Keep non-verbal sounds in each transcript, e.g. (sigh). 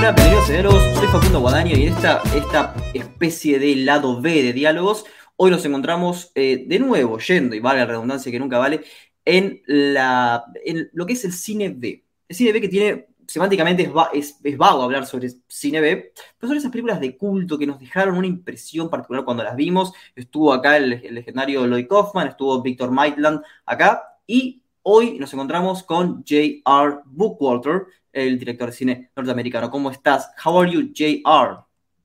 Hola, bienvenidos a soy Facundo Guadaño y en esta, esta especie de lado B de diálogos, hoy nos encontramos eh, de nuevo yendo, y vale la redundancia que nunca vale, en, la, en lo que es el cine B. El cine B que tiene, semánticamente es, es, vago hablar sobre cine B, pero son esas películas de culto que nos dejaron una impresión particular cuando las vimos. Estuvo acá el, el legendario Lloyd Kaufman, estuvo Victor Maitland acá, y hoy nos encontramos con J.R. Bookwalter, el director de cine norteamericano. ¿Cómo estás? How are you, J.R.?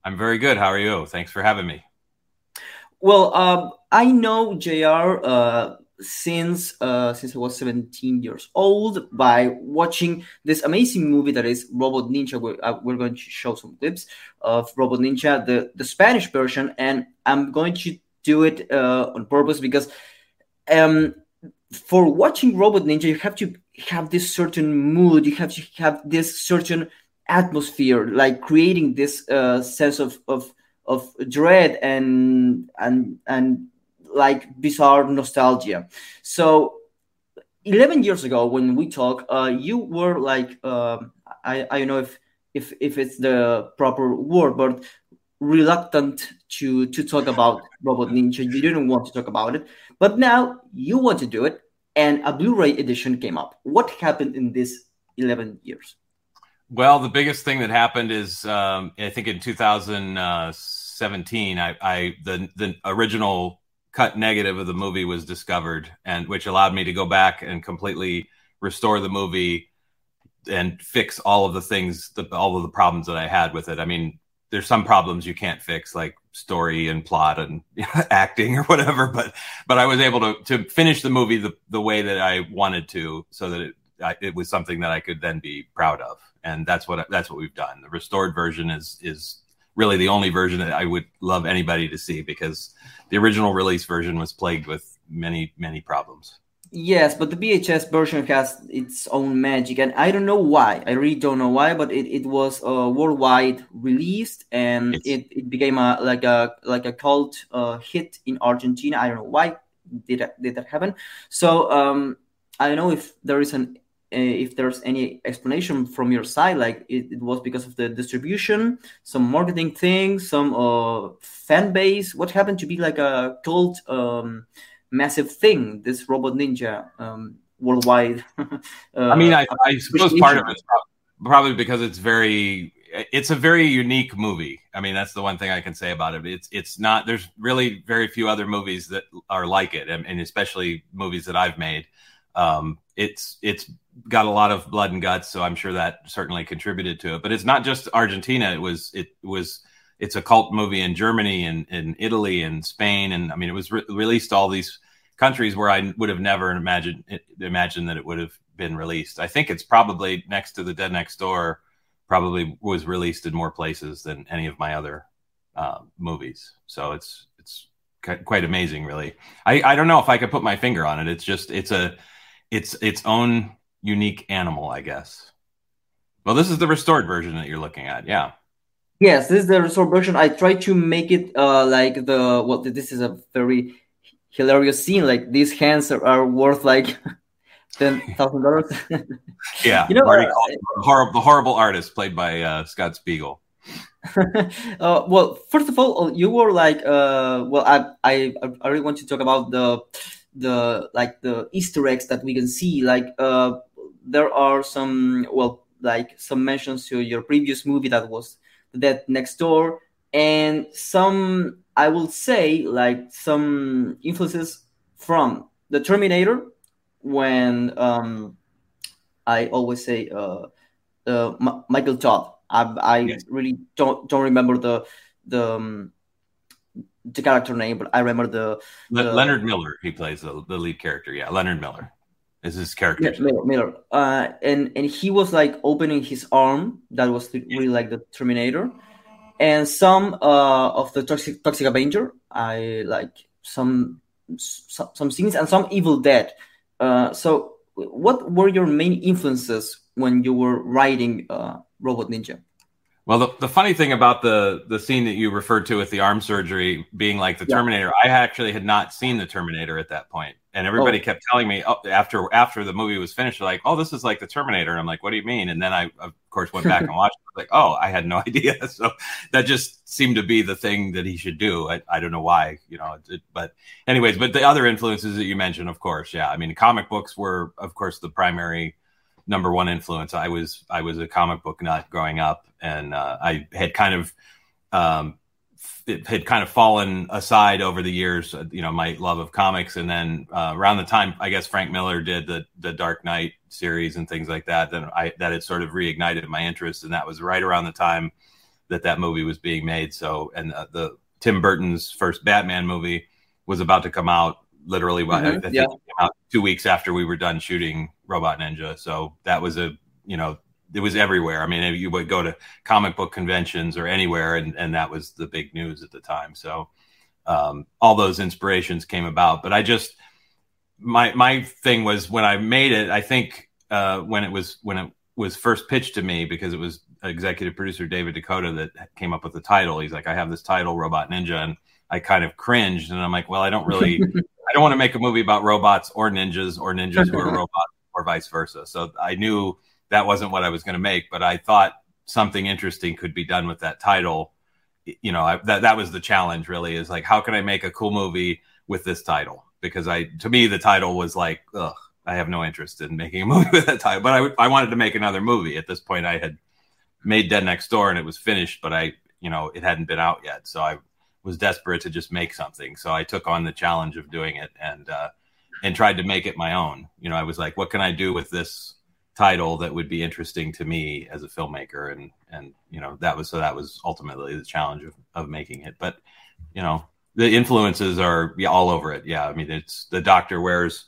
I'm very good. How are you? Thanks for having me. Well, um, I know J.R. uh, since uh, since I was 17 years old by watching this amazing movie that is Robot Ninja. We're, uh, we're going to show some clips of Robot Ninja, the, the Spanish version, and I'm going to do it uh, on purpose because um, for watching Robot Ninja, you have to have this certain mood you have to have this certain atmosphere like creating this uh, sense of, of of dread and and and like bizarre nostalgia. So 11 years ago when we talk uh, you were like uh, I, I don't know if if if it's the proper word but reluctant to to talk about robot ninja. You didn't want to talk about it but now you want to do it and a Blu-ray edition came up. What happened in this 11 years? Well, the biggest thing that happened is um, I think in 2017, I, I the the original cut negative of the movie was discovered, and which allowed me to go back and completely restore the movie and fix all of the things, the, all of the problems that I had with it. I mean, there's some problems you can't fix, like story and plot and (laughs) acting or whatever. But but I was able to to finish the movie the the way that I wanted to, so that it I, it was something that I could then be proud of. And that's what that's what we've done. The restored version is is really the only version that I would love anybody to see because the original release version was plagued with many many problems. Yes, but the VHS version has its own magic, and I don't know why. I really don't know why, but it, it was uh, worldwide released, and it, it became a like a like a cult uh, hit in Argentina. I don't know why did that, did that happen. So um, I don't know if there is an uh, if there's any explanation from your side, like it, it, was because of the distribution, some marketing thing, some uh, fan base. What happened to be like a cult? Um, massive thing. This Robot Ninja um, worldwide. (laughs) uh, I mean, I, I suppose part of it probably because it's very it's a very unique movie. I mean, that's the one thing I can say about it. It's it's not. There's really very few other movies that are like it, and, and especially movies that I've made. Um, it's it's got a lot of blood and guts, so I'm sure that certainly contributed to it. But it's not just Argentina. It was it was it's a cult movie in Germany and in Italy and Spain, and I mean, it was re- released all these countries where I would have never imagined imagined that it would have been released. I think it's probably next to the Dead Next Door, probably was released in more places than any of my other uh, movies. So it's it's quite amazing, really. I I don't know if I could put my finger on it. It's just it's a it's its own unique animal, I guess. Well, this is the restored version that you're looking at. Yeah. Yes, this is the restored version. I tried to make it uh, like the well. This is a very hilarious scene. Like these hands are, are worth like (laughs) ten thousand dollars. (laughs) yeah, you know, uh, horrible, the horrible artist played by uh, Scott Spiegel. (laughs) uh, well, first of all, you were like, uh, well, I, I, I really want to talk about the, the like the Easter eggs that we can see. Like, uh, there are some, well, like some mentions to your previous movie that was The Dead Next Door, and some I will say like some influences from the Terminator when um, I always say uh, uh, M- Michael Todd. I, I yes. really don't don't remember the the um, the character name, but I remember the, the Leonard Miller. He plays the, the lead character. Yeah, Leonard Miller is his character. Yeah, Miller. Miller. Uh, and and he was like opening his arm. That was really like the Terminator and some uh, of the Toxic, Toxic Avenger. I like some some, some scenes and some Evil Dead. Uh, so, what were your main influences when you were writing uh, Robot Ninja? Well, the, the funny thing about the the scene that you referred to with the arm surgery being like the yeah. Terminator, I actually had not seen the Terminator at that point, and everybody oh. kept telling me oh, after after the movie was finished, like, "Oh, this is like the Terminator." And I'm like, "What do you mean?" And then I, of course, went back (laughs) and watched. It. Like, oh, I had no (laughs) idea. (laughs) So that just seemed to be the thing that he should do. I, I don't know why, you know. It, but anyways, but the other influences that you mentioned, of course, yeah. I mean, comic books were, of course, the primary number one influence. I was I was a comic book nut growing up, and uh, I had kind of um, it had kind of fallen aside over the years. Uh, you know, my love of comics, and then uh, around the time I guess Frank Miller did the the Dark Knight series and things like that, then I that had sort of reignited my interest, and that was right around the time that that movie was being made. So, and uh, the Tim Burton's first Batman movie was about to come out literally mm-hmm. I, I think yeah. two weeks after we were done shooting Robot Ninja. So that was a you know it was everywhere. I mean, you would go to comic book conventions or anywhere, and and that was the big news at the time. So um, all those inspirations came about. But I just my my thing was when I made it. I think uh, when it was when it was first pitched to me because it was executive producer David DeCoteau that came up with the title. He's like, I have this title, Robot Ninja, and I kind of cringed, and I'm like, well, I don't really (laughs) don't want to make a movie about robots or ninjas or ninjas who are (laughs) robots or vice versa. So I knew that wasn't what I was going to make, but I thought something interesting could be done with that title. You know, I, that that was the challenge. Really, is like, how can I make a cool movie with this title? Because I, to me, the title was like, ugh, I have no interest in making a (laughs) movie with that title. But I, I wanted to make another movie. At this point, I had made Dead Next Door and it was finished, but I, you know, it hadn't been out yet. So I was desperate to just make something. So I took on the challenge of doing it and uh, and tried to make it my own. You know, I was like, what can I do with this title that would be interesting to me as a filmmaker? And and you know, that was so that was ultimately the challenge of, of making it. But you know, the influences are yeah, all over it. Yeah, I mean, it's the Doctor wears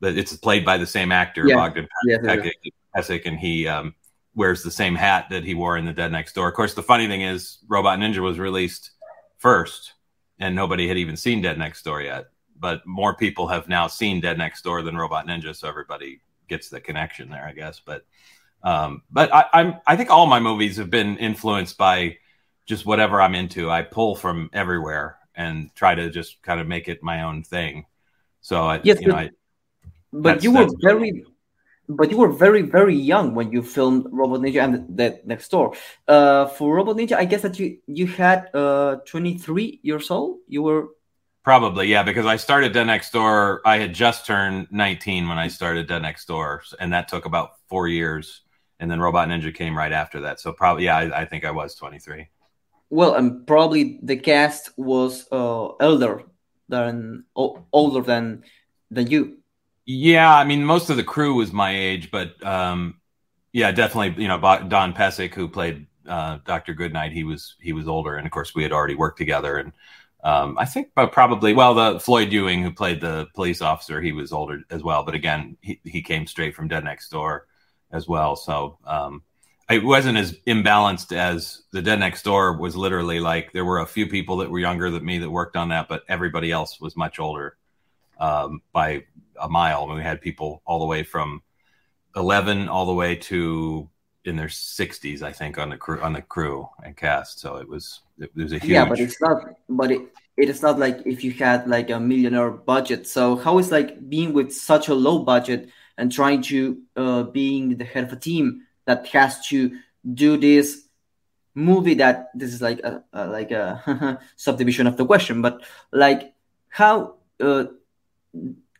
that it's played by the same actor, yeah. Bogdan yeah, and he um, wears the same hat that he wore in the Dead Next Door. Of course, the funny thing is, Robot Ninja was released first, and nobody had even seen Dead Next Door yet. But more people have now seen Dead Next Door than Robot Ninja, so everybody gets the connection there, I guess. But um, but I, I'm I think all my movies have been influenced by just whatever I'm into. I pull from everywhere and try to just kind of make it my own thing. So I, yes, you but, know, I, but you were very but you were very very young when you filmed Robot Ninja and the Next Door. Uh, for Robot Ninja, I guess that you you had uh 23 years old. You were probably yeah because I started Dead Next Door. I had just turned 19 when I started Dead Next Door, and that took about four years. And then Robot Ninja came right after that. So probably yeah, I, I think I was 23. Well, and probably the cast was uh, elder than older than than you. Yeah, I mean, most of the crew was my age, but um, yeah, definitely. You know, Don Pecic, who played uh, Doctor Goodnight, he was he was older, and of course, we had already worked together. And um, I think, but probably, well, the Floyd Ewing, who played the police officer, he was older as well. But again, he he came straight from Dead Next Door as well, so um, it wasn't as imbalanced as the Dead Next Door was. Literally, like there were a few people that were younger than me that worked on that, but everybody else was much older um, by a mile. And we had people all the way from 11 all the way to in their 60s, I think, on the crew on the crew and cast. So it was it was a huge. Yeah, but it's not. But it it is not like if you had like a millionaire budget. So how is like being with such a low budget and trying to uh, being the head of a team that has to do this movie that this is like a, a like a (laughs) subdivision of the question, but like how uh,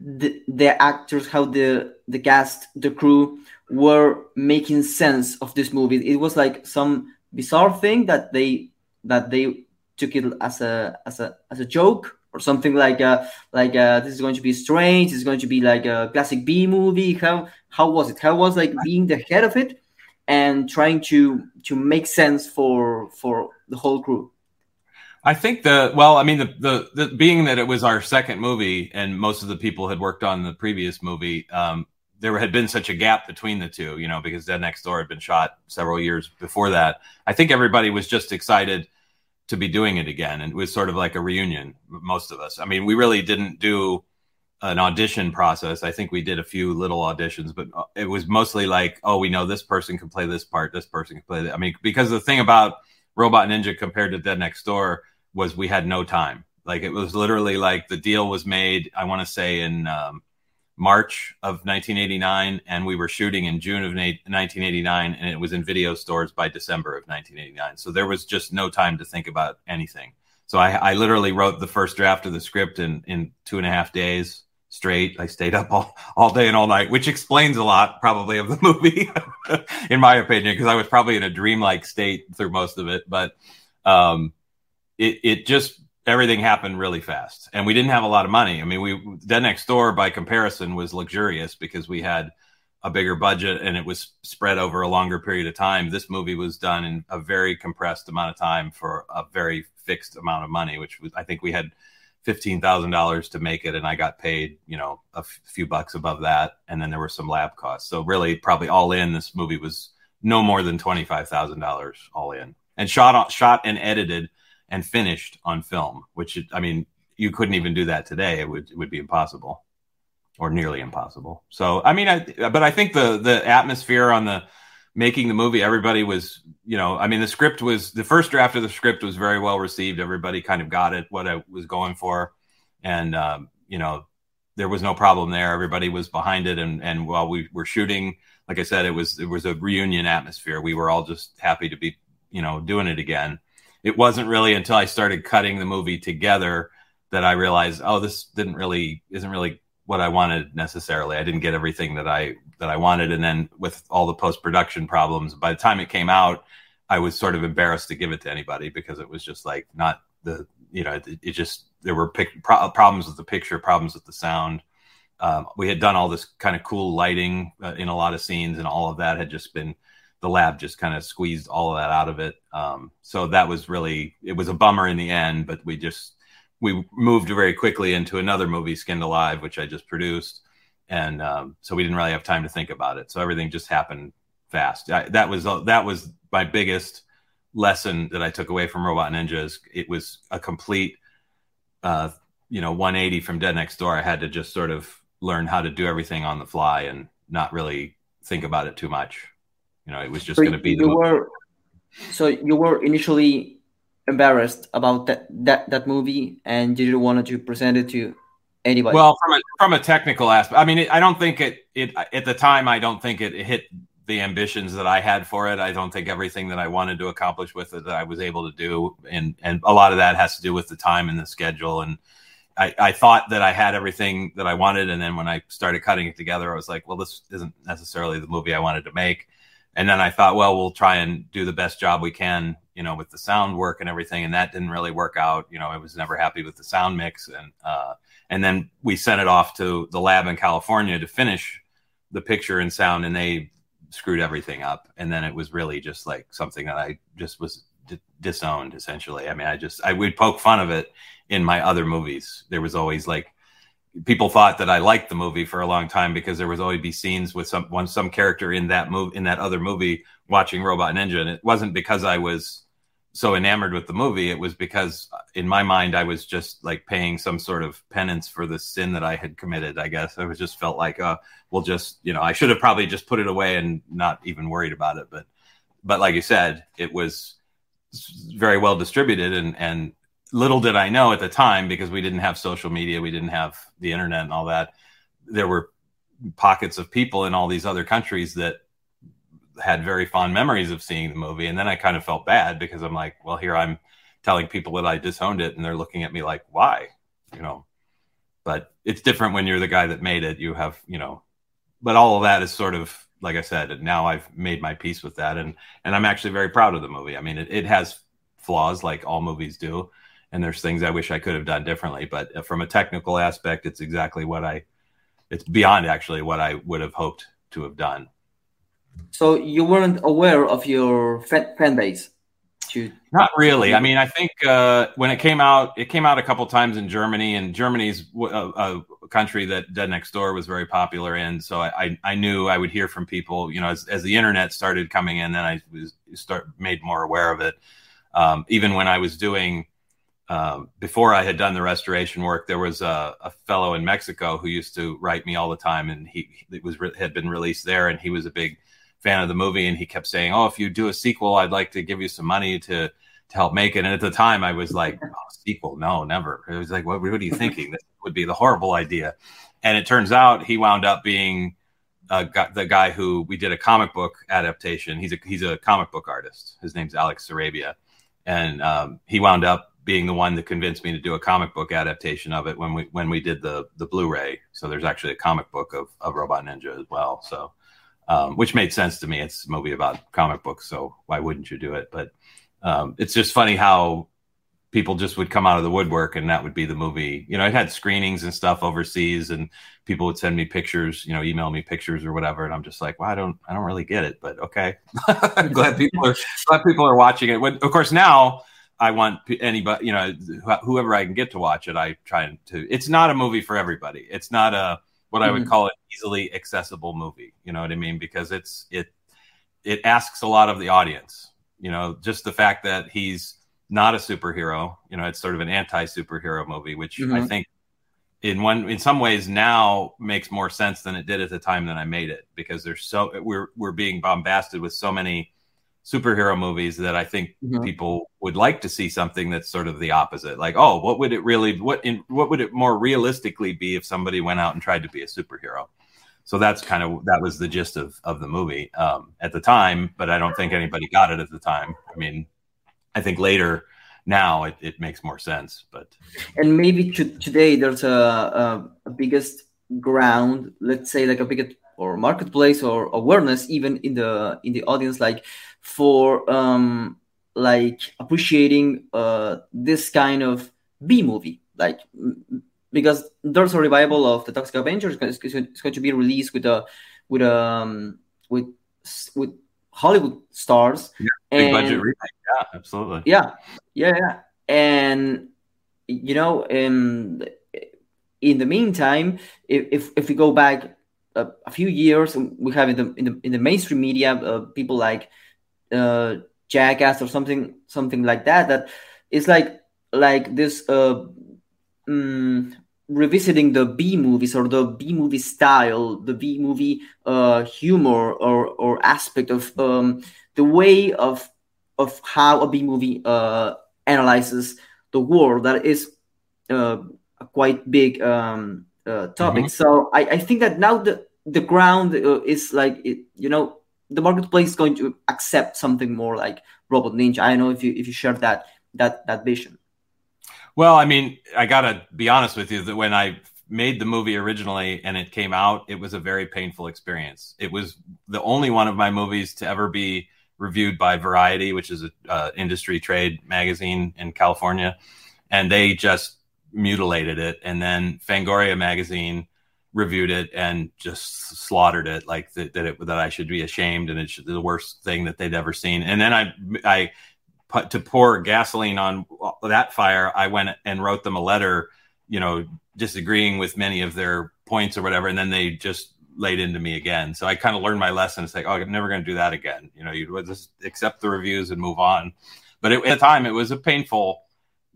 the, the actors, how the the cast, the crew were making sense of this movie. It was like some bizarre thing that they that they took it as a as a as a joke or something like uh like uh this is going to be strange. It's going to be like a classic B movie. How how was it? How was like being the head of it and trying to to make sense for for the whole crew. I think the well, I mean the, the, the being that it was our second movie and most of the people had worked on the previous movie, um, there had been such a gap between the two, you know, because Dead Next Door had been shot several years before that. I think everybody was just excited to be doing it again, and it was sort of like a reunion. Most of us, I mean, we really didn't do an audition process. I think we did a few little auditions, but uh, it was mostly like, oh, we know this person can play this part, this person can play that. I mean, because the thing about Robot Ninja compared to Dead Next Door was we had no time. Like it was literally like the deal was made. I want to say in um, March of 1989, and we were shooting in June of 1989, and it was in video stores by December of 1989. So there was just no time to think about anything. So I, I literally wrote the first draft of the script in in two and a half days straight. I stayed up all, all day and all night, which explains a lot probably of the (laughs) movie, in my opinion, because I was probably in a dreamlike state through most of it. But um, it it just everything happened really fast, and we didn't have a lot of money. I mean, we Dead Next Door by comparison was luxurious because we had a bigger budget and it was spread over a longer period of time. This movie was done in a very compressed amount of time for a very fixed amount of money, which was I think we had fifteen thousand dollars to make it, and I got paid, you know, a f- few bucks above that, and then there were some lab costs. So really, probably all in, this movie was no more than twenty five thousand dollars all in, and shot shot and edited and finished on film. Which I mean, you couldn't even do that today; it would it would be impossible, or nearly impossible. So I mean, I but I think the the atmosphere on the making the movie, everybody was, you know, I mean, the script was the first draft of the script was very well received. Everybody kind of got it what I was going for, and um, you know, there was no problem there. Everybody was behind it, and and while we were shooting, like I said, it was it was a reunion atmosphere. We were all just happy to be, you know, doing it again. It wasn't really until I started cutting the movie together that I realized, oh, this didn't really isn't really what I wanted necessarily. I didn't get everything that I that I wanted, and then with all the post production problems, by the time it came out, I was sort of embarrassed to give it to anybody because it was just like not the you know it, it just there were pic- pro- problems with the picture, problems with the sound. Um, we had done all this kind of cool lighting uh, in a lot of scenes, and all of that had just been the lab just kind of squeezed all of that out of it. Um, so that was really it was a bummer in the end, but we just we moved very quickly into another movie, Skinned Alive, which I just produced, and um, so we didn't really have time to think about it. So everything just happened fast. I, that was uh, that was my biggest lesson that I took away from Robot Ninjas. It was a complete, uh, you know, 180 from Dead Next Door. I had to just sort of learn how to do everything on the fly and not really think about it too much. You know, it was just so going to be. You were, so you were initially embarrassed about that that that movie and you didn't want to present it to anybody. Well, from a from a technical aspect, I mean, it, I don't think it it at the time. I don't think it, it, hit the ambitions that I had for it. I don't think everything that I wanted to accomplish with it that I was able to do, and and a lot of that has to do with the time and the schedule. And I, I thought that I had everything that I wanted, and then when I started cutting it together, I was like, well, this isn't necessarily the movie I wanted to make. And then I thought, well, we'll try and do the best job we can you know, with the sound work and everything, and that didn't really work out. You know, I was never happy with the sound mix, and uh, and then we sent it off to the lab in California to finish the picture and sound, and they screwed everything up. And then it was really just like something that I just was d- disowned essentially. I mean, I just I would poke fun of it in my other movies. There was always like people thought that I liked the movie for a long time because there was always be scenes with some one some character in that movie in that other movie watching Robot Ninja, and it wasn't because I was so enamored with the movie, it was because in my mind I was just like paying some sort of penance for the sin that I had committed. I guess I was just felt like, uh, we'll just, you know, I should have probably just put it away and not even worried about it. But, but like you said, it was very well distributed, and and little did I know at the time because we didn't have social media, we didn't have the internet and all that. There were pockets of people in all these other countries that had very fond memories of seeing the movie. And then I kind of felt bad because I'm like, well, here I'm telling people that I disowned it and they're looking at me like, why? You know, but it's different when you're the guy that made it. You have, you know, but all of that is sort of, like I said, now I've made my peace with that. And, and I'm actually very proud of the movie. I mean, it, it has flaws like all movies do. And there's things I wish I could have done differently. But from a technical aspect, it's exactly what I, it's beyond actually what I would have hoped to have done. So you weren't aware of your fan, fan base? To- Not really. I mean, I think uh, when it came out, it came out a couple times in Germany, and Germany's a, a, country that Dead Next Door was very popular in. So I, I, knew I would hear from people. You know, as, as the internet started coming in, then I was start made more aware of it. Um, even when I was doing um, before I had done the restoration work, there was a, a, fellow in Mexico who used to write me all the time, and he it was had been released there, and he was a big fan of the movie, and he kept saying, "Oh, if you do a sequel, I'd like to give you some money to to help make it." And at the time, I was like, oh, "Sequel? No, never." It was like, "What? What are you thinking? This would be the horrible idea." And it turns out he wound up being uh, the guy who we did a comic book adaptation. He's a he's a comic book artist. His name's Alex Sarabia, and um, he wound up being the one that convinced me to do a comic book adaptation of it when we when we did the the Blu-ray. So there's actually a comic book of, of Robot Ninja as well. So um, which made sense to me. It's a movie about comic books, so why wouldn't you do it? But um, it's just funny how people just would come out of the woodwork and that would be the movie. You know, it had screenings and stuff overseas and people would send me pictures, you know, email me pictures or whatever. And I'm just like, well, I don't, I don't really get it, but okay. (laughs) I'm glad people are, glad people are watching it. When, of course, now I want anybody, you know, whoever I can get to watch it. I try to. It's not a movie for everybody. It's not a what I would mm-hmm. call an easily accessible movie. You know what I mean? Because it's it it asks a lot of the audience. You know, just the fact that he's not a superhero. You know, it's sort of an anti superhero movie, which mm-hmm. I think in one in some ways now makes more sense than it did at the time that I made it because there's so we're we're being bombasted with so many superhero movies that I think mm-hmm. people would like to see something that's sort of the opposite. Like, oh, what would it really what in what would it more realistically be if somebody went out and tried to be a superhero? So that's kind of that was the gist of of the movie um, at the time, but I don't think anybody got it at the time. I mean, I think later now it, it makes more sense, but and maybe to, today there's a, a, a biggest ground, let's say like a biggest or marketplace or awareness even in the in the audience like for um like appreciating uh this kind of b movie. Like because there's a revival of the toxic avengers it's going to be released with a with um with with hollywood stars. Yeah, big budget remake. Yeah absolutely. Yeah yeah yeah. And you know um in the meantime if if, if we go back a, a few years, we have in the in the, in the mainstream media uh, people like uh, Jackass or something something like that. That is like like this uh, um, revisiting the B movies or the B movie style, the B movie uh, humor or or aspect of um, the way of of how a B movie uh, analyzes the world. That is uh, a quite big um, uh, topic. Mm-hmm. So I, I think that now the the ground uh, is like it, you know the marketplace is going to accept something more like Robot Ninja. I don't know if you if you share that that that vision. Well, I mean, I gotta be honest with you that when I made the movie originally and it came out, it was a very painful experience. It was the only one of my movies to ever be reviewed by Variety, which is an uh, industry trade magazine in California, and they just mutilated it. And then Fangoria magazine reviewed it and just slaughtered it like that that, it, that I should be ashamed and it's the worst thing that they'd ever seen. And then I I put to pour gasoline on uh, that fire, I went and wrote them a letter, you know, disagreeing with many of their points or whatever, and then they just laid into me again. So I kind of learned my lesson. It's like, oh, I'm never going to do that again. You know, you just accept the reviews and move on. But it, at the time, it was a painful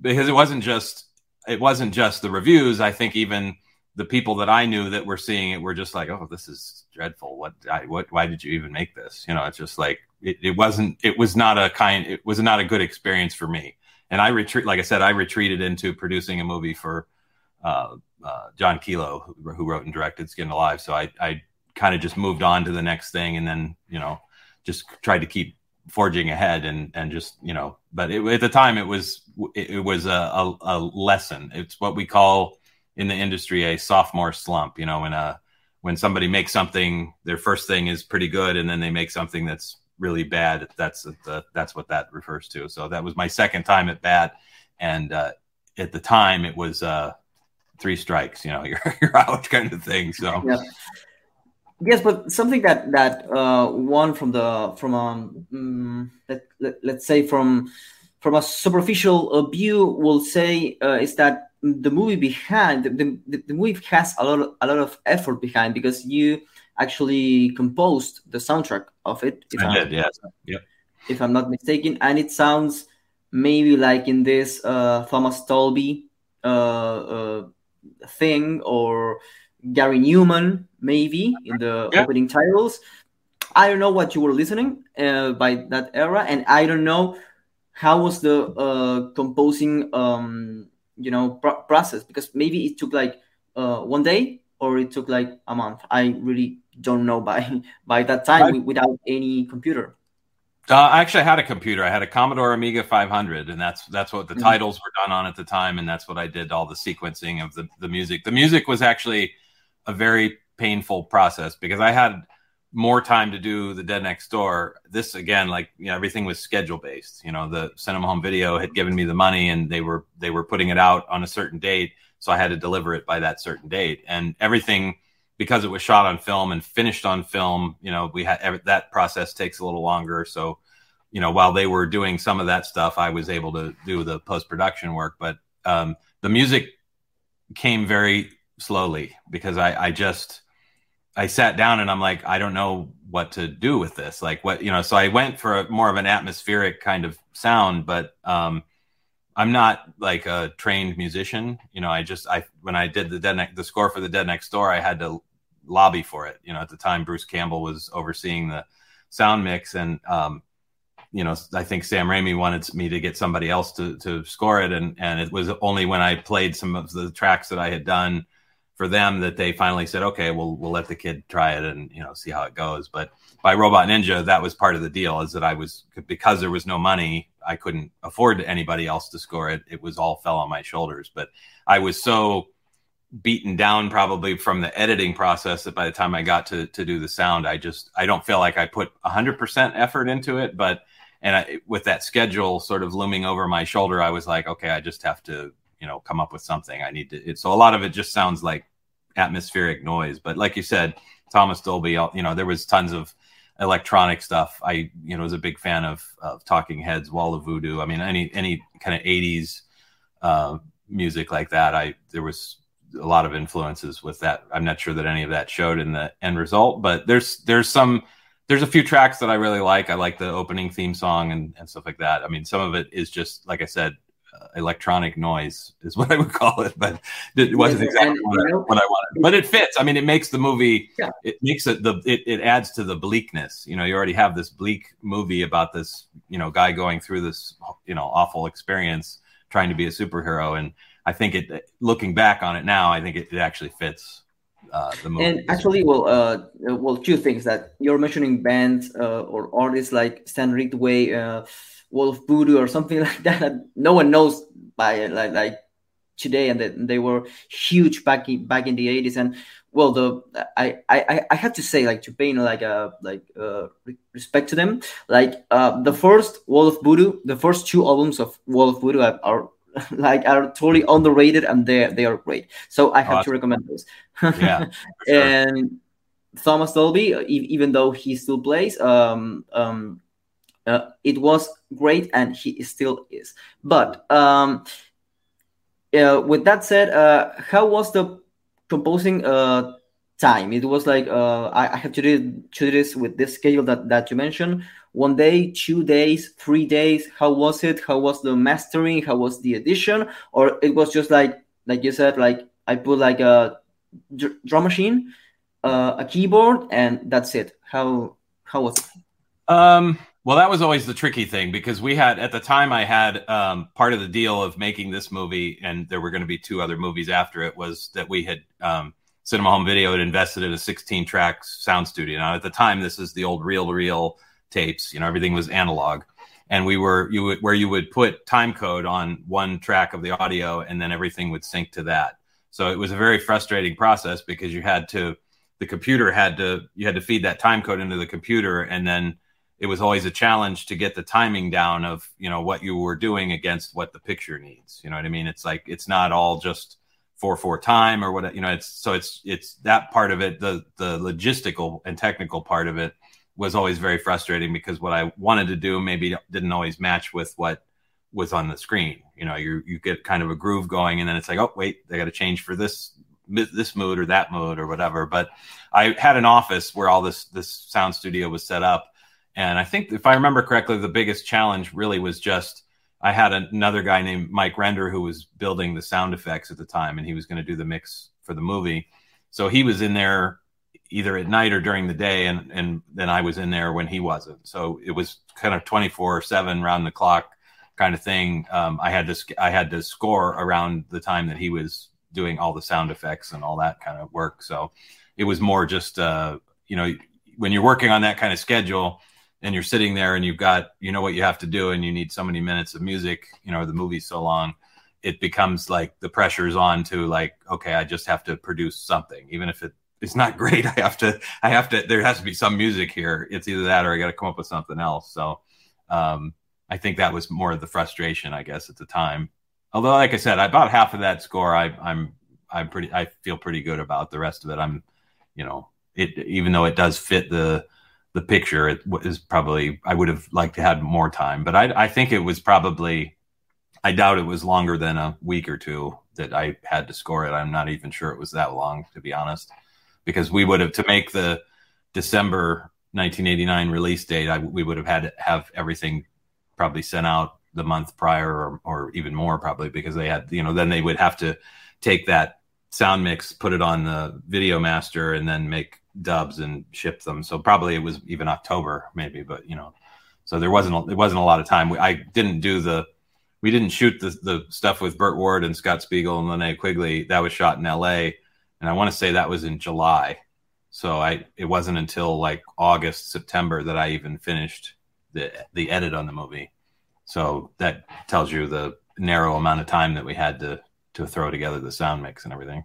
because it wasn't just it wasn't just the reviews. I think even the people that I knew that were seeing it were just like, "Oh, this is dreadful. What? I, what? Why did you even make this?" You know, it's just like it, it wasn't. It was not a kind. It was not a good experience for me. And I retreat, like I said, I retreated into producing a movie for uh, uh, Jon Killough, who, who, wrote and directed Skinned Alive. So I, I kind of just moved on to the next thing, and then you know, just tried to keep forging ahead and and just you know. But it, at the time, it was it, it was a, a, a lesson. It's what we call in the industry a sophomore slump. You know, when a uh, when somebody makes something, their first thing is pretty good, and then they make something that's really bad. That's the, that's what that refers to. So that was my second time at bat, and uh, at the time it was uh, three strikes. You know, (laughs) you're you're out kind of thing. So. Yeah. Yes, but something that that uh, one from the from um mm, let, let, let's say from from a superficial uh, view will say uh, is that the movie behind the, the, the, movie has a lot of, a lot of effort behind because you actually composed the soundtrack of it. If I I'm, did, yes, yeah. If I'm not mistaken, and it sounds maybe like in this uh, Thomas Dolby uh, uh, thing or Gary Numan maybe in the yeah. opening titles. I don't know what you were listening uh, by that era, and I don't know how was the uh, composing, um, you know, pr- process because maybe it took like uh, one day or it took like a month. I really don't know by (laughs) by that time I, without any computer. Uh, I actually had a computer. I had a Commodore Amiga 500, and that's that's what the mm-hmm. titles were done on at the time, and that's what I did all the sequencing of the the music. The music was actually a very painful process because I had more time to do the Dead Next Door. This again, like you know, everything was schedule based. You know, the Cinema Home Video had given me the money, and they were they were putting it out on a certain date, so I had to deliver it by that certain date, and everything because it was shot on film and finished on film, you know, we had that process takes a little longer. So, you know, while they were doing some of that stuff, I was able to do the post production work. But um, the music came very slowly because I, I just I sat down and I'm like, I don't know what to do with this. Like what you know, so I went for a, more of an atmospheric kind of sound, but um, I'm not like a trained musician. You know, I just I when I did the dead ne- the score for the Dead Next Door, I had to lobby for it. You know, at the time Bruce Campbell was overseeing the sound mix, and um, you know, I think Sam Raimi wanted me to get somebody else to to score it, and and it was only when I played some of the tracks that I had done for them that they finally said, okay, we'll we'll let the kid try it and you know see how it goes. But by Robot Ninja, that was part of the deal is that I was because there was no money, I couldn't afford anybody else to score it. It was all fell on my shoulders. But I was so beaten down probably from the editing process that by the time I got to to do the sound, I just I don't feel like I put hundred percent effort into it, but and I, with that schedule sort of looming over my shoulder, I was like, okay, I just have to you know come up with something. I need to. It, so a lot of it just sounds like atmospheric noise, but like you said, Thomas Dolby, you know, there was tons of electronic stuff. I you know was a big fan of, of Talking Heads, Wall of Voodoo. I mean, any any kind of '80s uh, music like that. I there was a lot of influences with that. I'm not sure that any of that showed in the end result, but there's there's some there's a few tracks that I really like. I like the opening theme song and, and stuff like that. I mean, some of it is just like I said, electronic noise is what I would (laughs) call it, but it wasn't exactly what, I, what, I, wanted. But it fits. I mean, it makes the movie. Yeah. It makes it the it, it adds to the bleakness. You know, you already have this bleak movie about this you know guy going through this you know awful experience trying to be a superhero and I think it, looking back on it now, I think it, it actually fits uh, the movie. And actually, well, uh, well, two things that you're mentioning bands uh, or artists like Stan Ridgway, uh, Wolf Voodoo, or something (laughs) like that, no one knows by like, like today, and that they were huge back in back in the '80s. And well, the I I I have to say, like to pay like a like uh, respect to them, like uh, the first Wall of Voodoo, the first two albums of Wall of Voodoo are, are (laughs) like are totally underrated and they they are great. So I have awesome. to recommend those. yeah, (laughs) sure. and Thomas Dolby, even though he still plays, um, um, uh, it was great and he still is. But um, uh, with that said, uh, how was the composing uh, time? It was like uh, I, I have to do, to do this with this schedule that, that you mentioned one day, two days, three days? How was it? How was the mastering? How was the edition? Or it was just like, like you said, like I put like a drum machine, uh, a keyboard, and that's it. How how was it? Um, well, that was always the tricky thing because we had at the time I had um, part of the deal of making this movie, and there were going to be two other movies after it. Was that we had um, Cinema Home Video had invested in a 16 track sound studio. Now at the time, this is the old reel to reel tapes. You know, everything was analog, and we were you would where you would put time code on one track of the audio, and then everything would sync to that. So it was a very frustrating process because you had to the computer had to you had to feed that time code into the computer, and then it was always a challenge to get the timing down of you know what you were doing against what the picture needs. You know what I mean? It's like it's not all just four four time or what you know it's so it's it's that part of it the the logistical and technical part of it was always very frustrating because what I wanted to do maybe didn't always match with what was on the screen. You know, you you get kind of a groove going, and then it's like, oh wait, they got to change for this this mode or that mode or whatever. But I had an office where all this this sound studio was set up, and I think if I remember correctly, the biggest challenge really was just I had another guy named Mike Render who was building the sound effects at the time, and he was going to do the mix for the movie. So he was in there either at night or during the day, and and then I was in there when he wasn't. So it was kind of twenty four seven round the clock kind of thing. Um, I had to I had to score around the time that he was doing all the sound effects and all that kind of work. So it was more just uh, you know when you're working on that kind of schedule and you're sitting there and you've got you know what you have to do and you need so many minutes of music you know the movie's so long it becomes like the pressure's on to like okay i just have to produce something. Even if it it's not (laughs) great i have to i have to there has to be some music here. It's either that or i got to come up with something else. So um i think that was more of the frustration i guess at the time. Although like i said about half of that score. I i'm i'm pretty i feel pretty good about the rest of it. I'm you know it even though it does fit the the picture it is probably i would have liked to have more time but i i think it was probably i doubt it was longer than a week or two that i had to score it. I'm not even sure it was that long to be honest. Because we would have to make the december 1989 release date I, we would have had to have everything probably sent out the month prior or, or even more probably because they had you know then they would have to take that sound mix put it on the video master and then make dubs and shipped them. So probably it was even October, maybe, but you know, so there wasn't it wasn't a lot of time. We, I didn't do the we didn't shoot the the stuff with Burt Ward and Scott Spiegel and Linnea Quigley. That was shot in L.A. and I want to say that was in July. So I it wasn't until like August September that I even finished the the edit on the movie. So that tells you the narrow amount of time that we had to to throw together the sound mix and everything.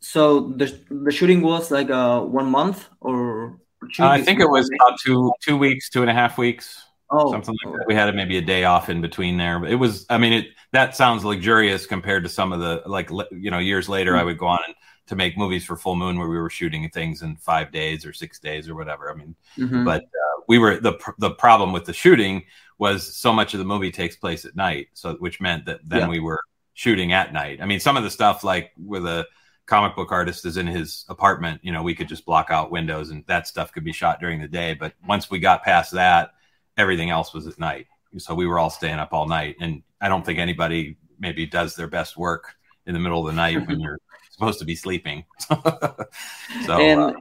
So the the shooting was like uh, one month or uh, I think it was about two two weeks, two and a half weeks. Oh, something like that. We had maybe a day off in between there, but it was. I mean, it that sounds luxurious compared to some of the like you know years later. Mm-hmm. I would go on and, to make movies for Full Moon where we were shooting things in five days or six days or whatever. I mean, mm-hmm. but uh, we were the the problem with the shooting was so much of the movie takes place at night, so which meant that then yeah. we were shooting at night. I mean, some of the stuff like with a comic book artist is in his apartment, you know, we could just block out windows and that stuff could be shot during the day. But once we got past that, everything else was at night. So we were all staying up all night. And I don't think anybody maybe does their best work in the middle of the night when you're (laughs) supposed to be sleeping. (laughs) so, and, uh,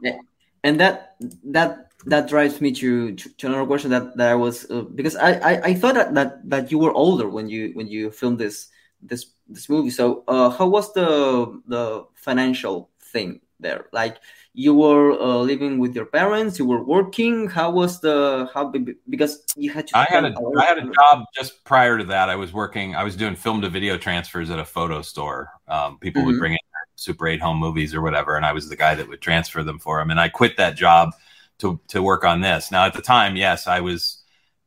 and that, that, that drives me to, to, another question that, that I was, uh, because I, I, I thought that, that, that you were older when you, when you filmed this, this this movie. So, uh, how was the the financial thing there? Like, you were uh, living with your parents, you were working. How was the how because you had to? I had a I had a job just prior to that. I was working. I was doing film to video transfers at a photo store. Um, people mm-hmm. would bring in Super 8 home movies or whatever, and I was the guy that would transfer them for them. And I quit that job to to work on this. Now, at the time, yes, I was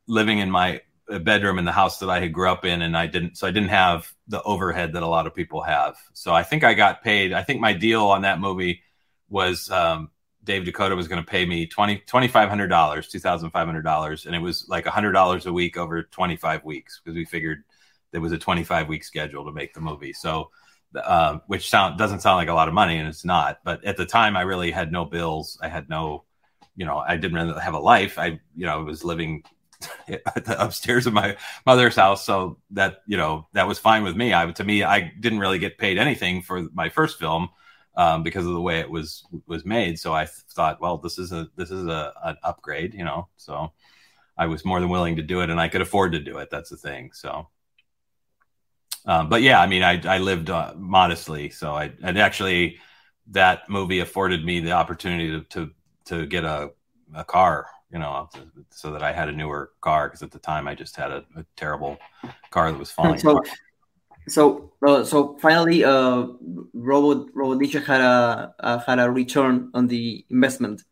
living in my bedroom in the house that I had grew up in, and I didn't. So I didn't have the overhead that a lot of people have. So I think I got paid. I think my deal on that movie was um, Dave DeCoteau was going to pay me twenty twenty five hundred dollars, two thousand five hundred dollars, and it was like a hundred dollars a week over twenty five weeks because we figured there was a twenty five week schedule to make the movie. So. Uh, which sound doesn't sound like a lot of money, and it's not. But at the time, I really had no bills. I had no, you know, I didn't really have a life. I, you know, I was living (laughs) upstairs of my mother's house. So that, you know, that was fine with me. I, to me, I didn't really get paid anything for my first film um, because of the way it was, was made. So I thought, well, this is a, this is a, an upgrade, you know? So I was more than willing to do it and I could afford to do it. That's the thing. So, um, but yeah, I mean, I, I lived uh, modestly. So I, and actually that movie afforded me the opportunity to, to, to get a, a car you know, so that I had a newer car because at the time I just had a, a terrible car that was falling so, apart. So, uh, so finally, uh, Robot Robot Ninja had a uh, had a return on the investment.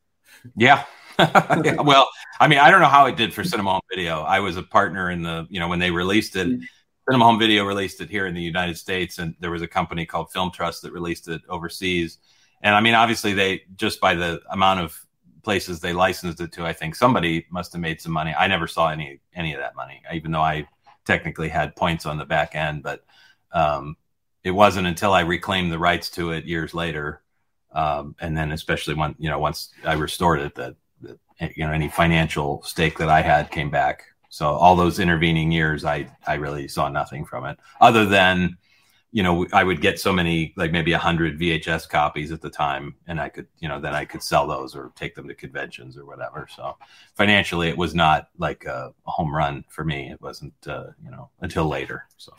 Yeah. (laughs) yeah. Well, I mean, I don't know how it did for Cinema Home Video. I was a partner in the, you know, when they released it. Mm-hmm. Cinema Home Video released it here in the United States, and there was a company called Film Trust that released it overseas. And I mean, obviously, they just by the amount of places they licensed it to, I think somebody must have made some money. I never saw any any of that money, even though I technically had points on the back end. But um, it wasn't until I reclaimed the rights to it years later, um, and then especially when you know once I restored it, that, that you know any financial stake that I had came back. So all those intervening years, I I really saw nothing from it other than you know, I would get so many, like maybe a hundred VHS copies at the time, and I could, you know, then I could sell those or take them to conventions or whatever. So financially, it was not like a, home run for me. It wasn't, uh, you know, until later. So.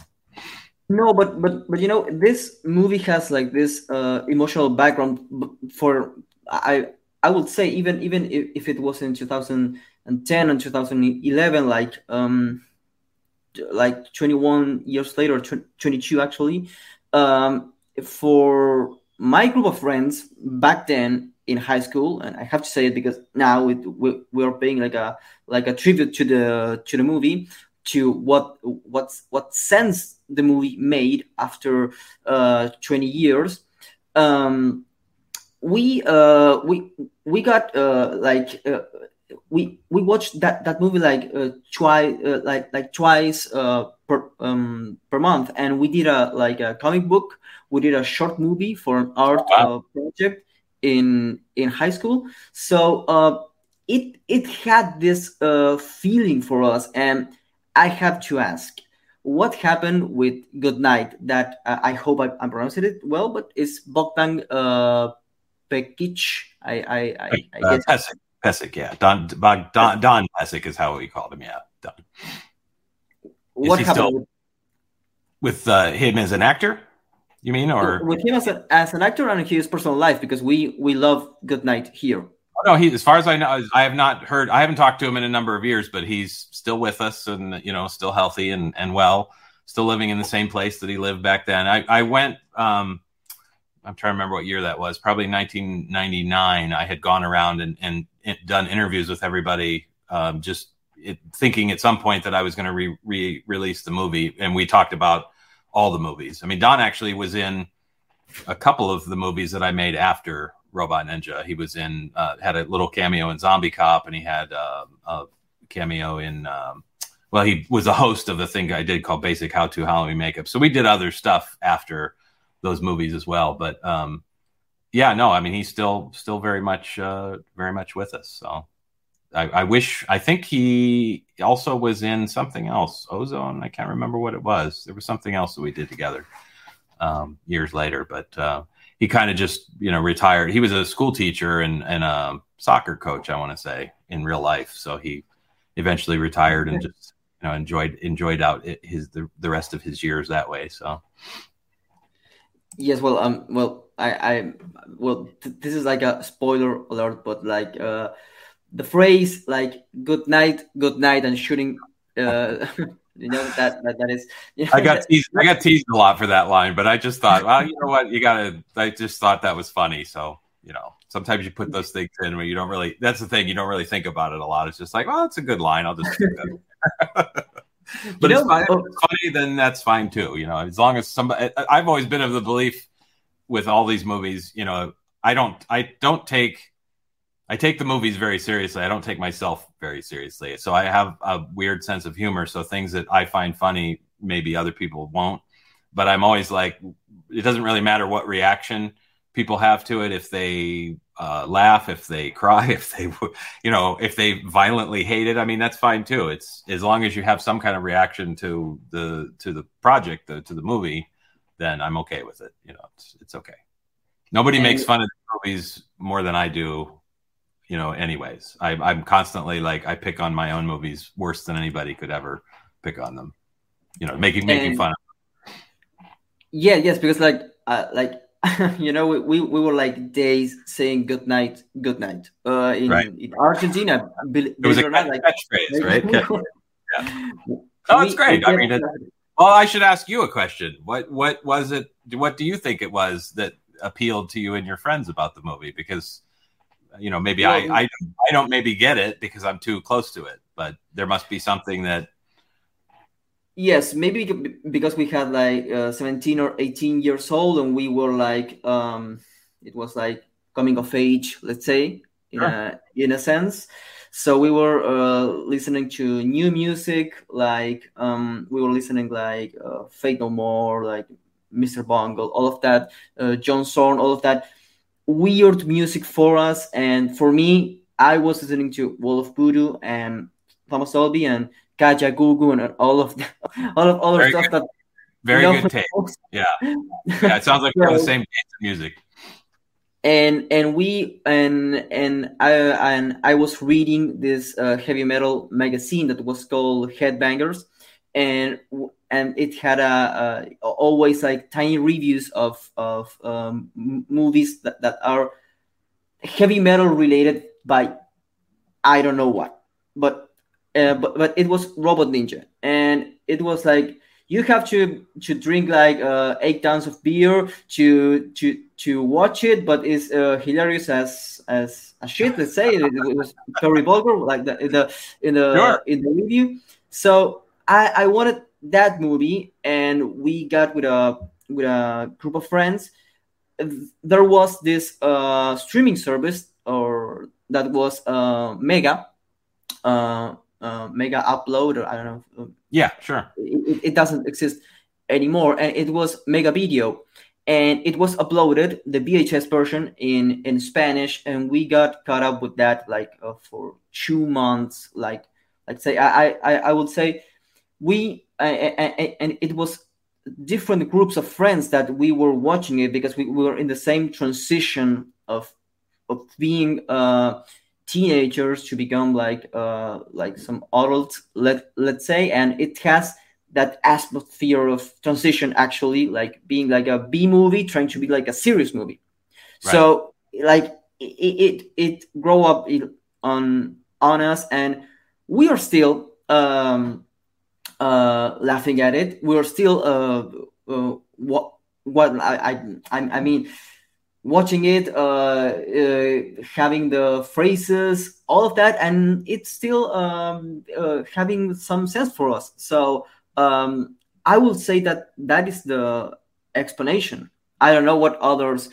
No, but but but you know, this movie has like this uh, emotional background for I I would say even even if, if it was in 2010 and 2011, like um like 21 years later, 22 actually, um, for my group of friends back then in high school, and I have to say it because now it, we, we are paying like a like a tribute to the to the movie, to what what's what sense the movie made after uh, 20 years. Um, we uh, we we got uh, like uh, we we watched that that movie like uh, twice uh, like like twice uh, per um, per month. And we did a like a comic book. We did a short movie for an art wow. uh, project in in high school. So uh, it it had this uh, feeling for us. And i have to ask what happened with good night? That i hope I, am pronouncing it well but it's bogdan uh pekic. I i i, I guess Pecic, yeah. Don Don Don, Don Pecic is how we called him. Yeah, Don. What happened with, uh, him as an actor? You mean, or with him as, a, as an actor and his personal life? Because we we love Good Night here. Oh, no, he as far as I know, I have not heard. I haven't talked to him in a number of years, but he's still with us and you know still healthy and and well, still living in the same place that he lived back then. I I went. um I'm trying to remember what year that was. Probably 1999. I had gone around and, and done interviews with everybody, um, just it, thinking at some point that I was going to re, re release the movie, and we talked about all the movies. I mean, Don actually was in a couple of the movies that I made after Robot Ninja. He was in uh, had a little cameo in Zombie Cop, and he had uh, a cameo in. Um, well, he was a host of the thing I did called Basic How to Halloween Makeup. So we did other stuff after those movies as well. But um, yeah, no, I mean he's still still very much uh, very much with us. So I, I, wish I think he also was in something else, Ozone. I can't remember what it was. There was something else that we did together um, years later, but uh, he kind of just you know retired. He was a school teacher and and a soccer coach, I want to say, in real life. So he eventually retired and just you know enjoyed enjoyed out his the, the rest of his years that way. So Yes, well, um, well, I, I, well, th- this is like a spoiler alert, but like, uh, the phrase like "good night, good night" and shooting, uh, (laughs) you know that that, that is. You know, I got teased. I got teased a lot for that line, but I just thought, well, you know what, you gotta. I just thought that was funny, so you know, sometimes you put those things in where you don't really. That's the thing, you don't really think about it a lot. It's just like, well, it's a good line. I'll just. (laughs) (laughs) but you know, if, it's funny, then that's fine too. You know, as long as somebody, I've always been of the belief with all these movies, you know, I don't, I don't take, I take the movies very seriously. I don't take myself very seriously. So I have a weird sense of humor. So things that I find funny, maybe other people won't. But I'm always like, it doesn't really matter what reaction people have to it. If they uh, laugh, if they (laughs) cry, if they, you know, if they violently hate it. I mean, that's fine too. It's as long as you have some kind of reaction to the to the project, the, to the movie, then I'm okay with it. You know, it's it's okay. Nobody and, makes fun of movies more than I do. You know, anyways, I, I'm constantly like I pick on my own movies worse than anybody could ever pick on them. You know, making making fun. of Yeah, yes, because like uh, like (laughs) you know, we, we, we were like days saying good night, good night. Uh, in, right. in Argentina, it was a not, like, catchphrase, right? (laughs) yeah. Oh, it's great. I mean, it, well, I should ask you a question. What what was it? What do you think it was that appealed to you and your friends about the movie? Because you know, maybe I, I I don't maybe get it because I'm too close to it, but there must be something that Yes, maybe because we had like uh, 17 or 18 years old and we were like, um, it was like coming of age, let's say, in, sure. a, in a sense. So we were uh, listening to new music, like um, we were listening like uh, Faith No More, like Mr. Bungle, all of that, uh, John Zorn, all of that weird music for us. And for me, I was listening to Wall of Voodoo and Thomas Dolby and Kajagoogoo and all of the, (laughs) all of all the stuff good. that very good taste. Yeah, yeah. It sounds like we're the (laughs) same taste of music. And and we and and I and I was reading this uh, heavy metal magazine that was called Headbangers, and and it had a, a always like tiny reviews of of um, movies that, that are heavy metal related by I don't know what, but uh, but but it was Robot Ninja, and it was like you have to to drink like uh, eight tons of beer to to to watch it, but it's uh, hilarious as as a shit. Let's say it, it was very vulgar, like the in the in the sure. in the review. So I I wanted that movie, and we got with a with a group of friends. There was this uh, streaming service or that was uh, Mega. Uh, uh, mega upload or I don't know. Yeah, sure. It, it, doesn't exist anymore, and it was Mega Video, and it was uploaded the VHS version in in Spanish, and we got caught up with that like uh, for two months. Like, let's say, I I I would say we and it was different groups of friends that we were watching it because we, we were in the same transition of of being uh teenagers to become like uh like some adults let let's say and it has that atmosphere of transition actually like being like a b movie trying to be like a serious movie right. so like it it, it grow up on on us and we are still um uh laughing at it we are still uh, uh what what I, I i mean watching it, uh, uh, having the phrases, all of that, and it's still um, uh, having some sense for us. So um, I will say that that is the explanation. I don't know what others,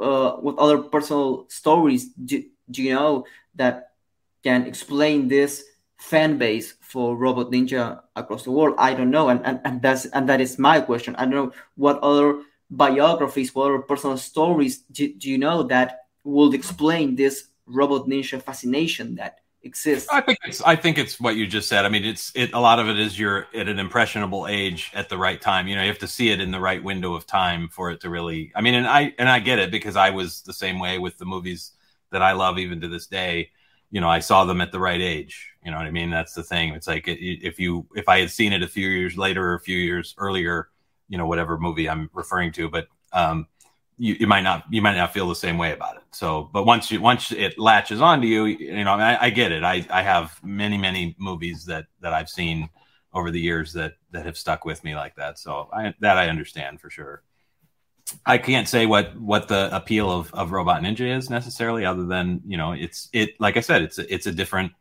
uh, what other personal stories do, do you know that can explain this fan base for Robot Ninja across the world? I don't know, and, and, and that's and that is my question. I don't know what other biographies, what other personal stories do, do you know that would explain this robot ninja fascination that exists? I think it's I think it's what you just said. I mean, it's it a lot of it is you're at an impressionable age at the right time. You know, you have to see it in the right window of time for it to really. I mean, and I and I get it because I was the same way with the movies that I love even to this day. You know, I saw them at the right age. You know what I mean? That's the thing. It's like if you if I had seen it a few years later or a few years earlier, you know whatever movie I'm referring to, but um, you, you might not you might not feel the same way about it. So, but once you once it latches onto you, you know, I, I get it. I, I have many many movies that that I've seen over the years that that have stuck with me like that. So I, that I understand for sure. I can't say what what the appeal of, of Robot Ninja is necessarily, other than you know, it's it like I said, it's a, it's a different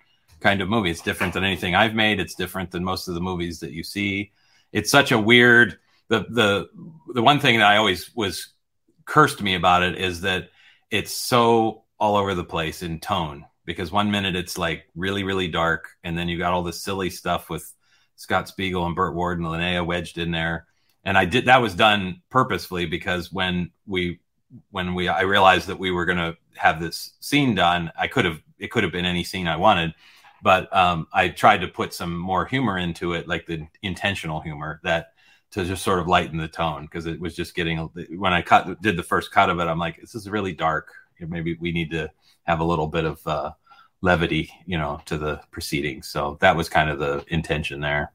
kind of movie. It's different than anything I've made. It's different than most of the movies that you see. It's such a weird the the the one thing that I always was cursed me about it is that it's so all over the place in tone because one minute it's like really really dark and then you got all this silly stuff with Scott Spiegel and Burt Ward and Linnea wedged in there. And I did that was done purposefully because when we when we I realized that we were going to have this scene done I could have it could have been any scene I wanted. But um, I tried to put some more humor into it like the intentional humor that to just sort of lighten the tone because it was just getting when I cut did the first cut of it, I'm like, this is really dark. Maybe we need to have a little bit of uh, levity, you know, to the proceedings. So that was kind of the intention there.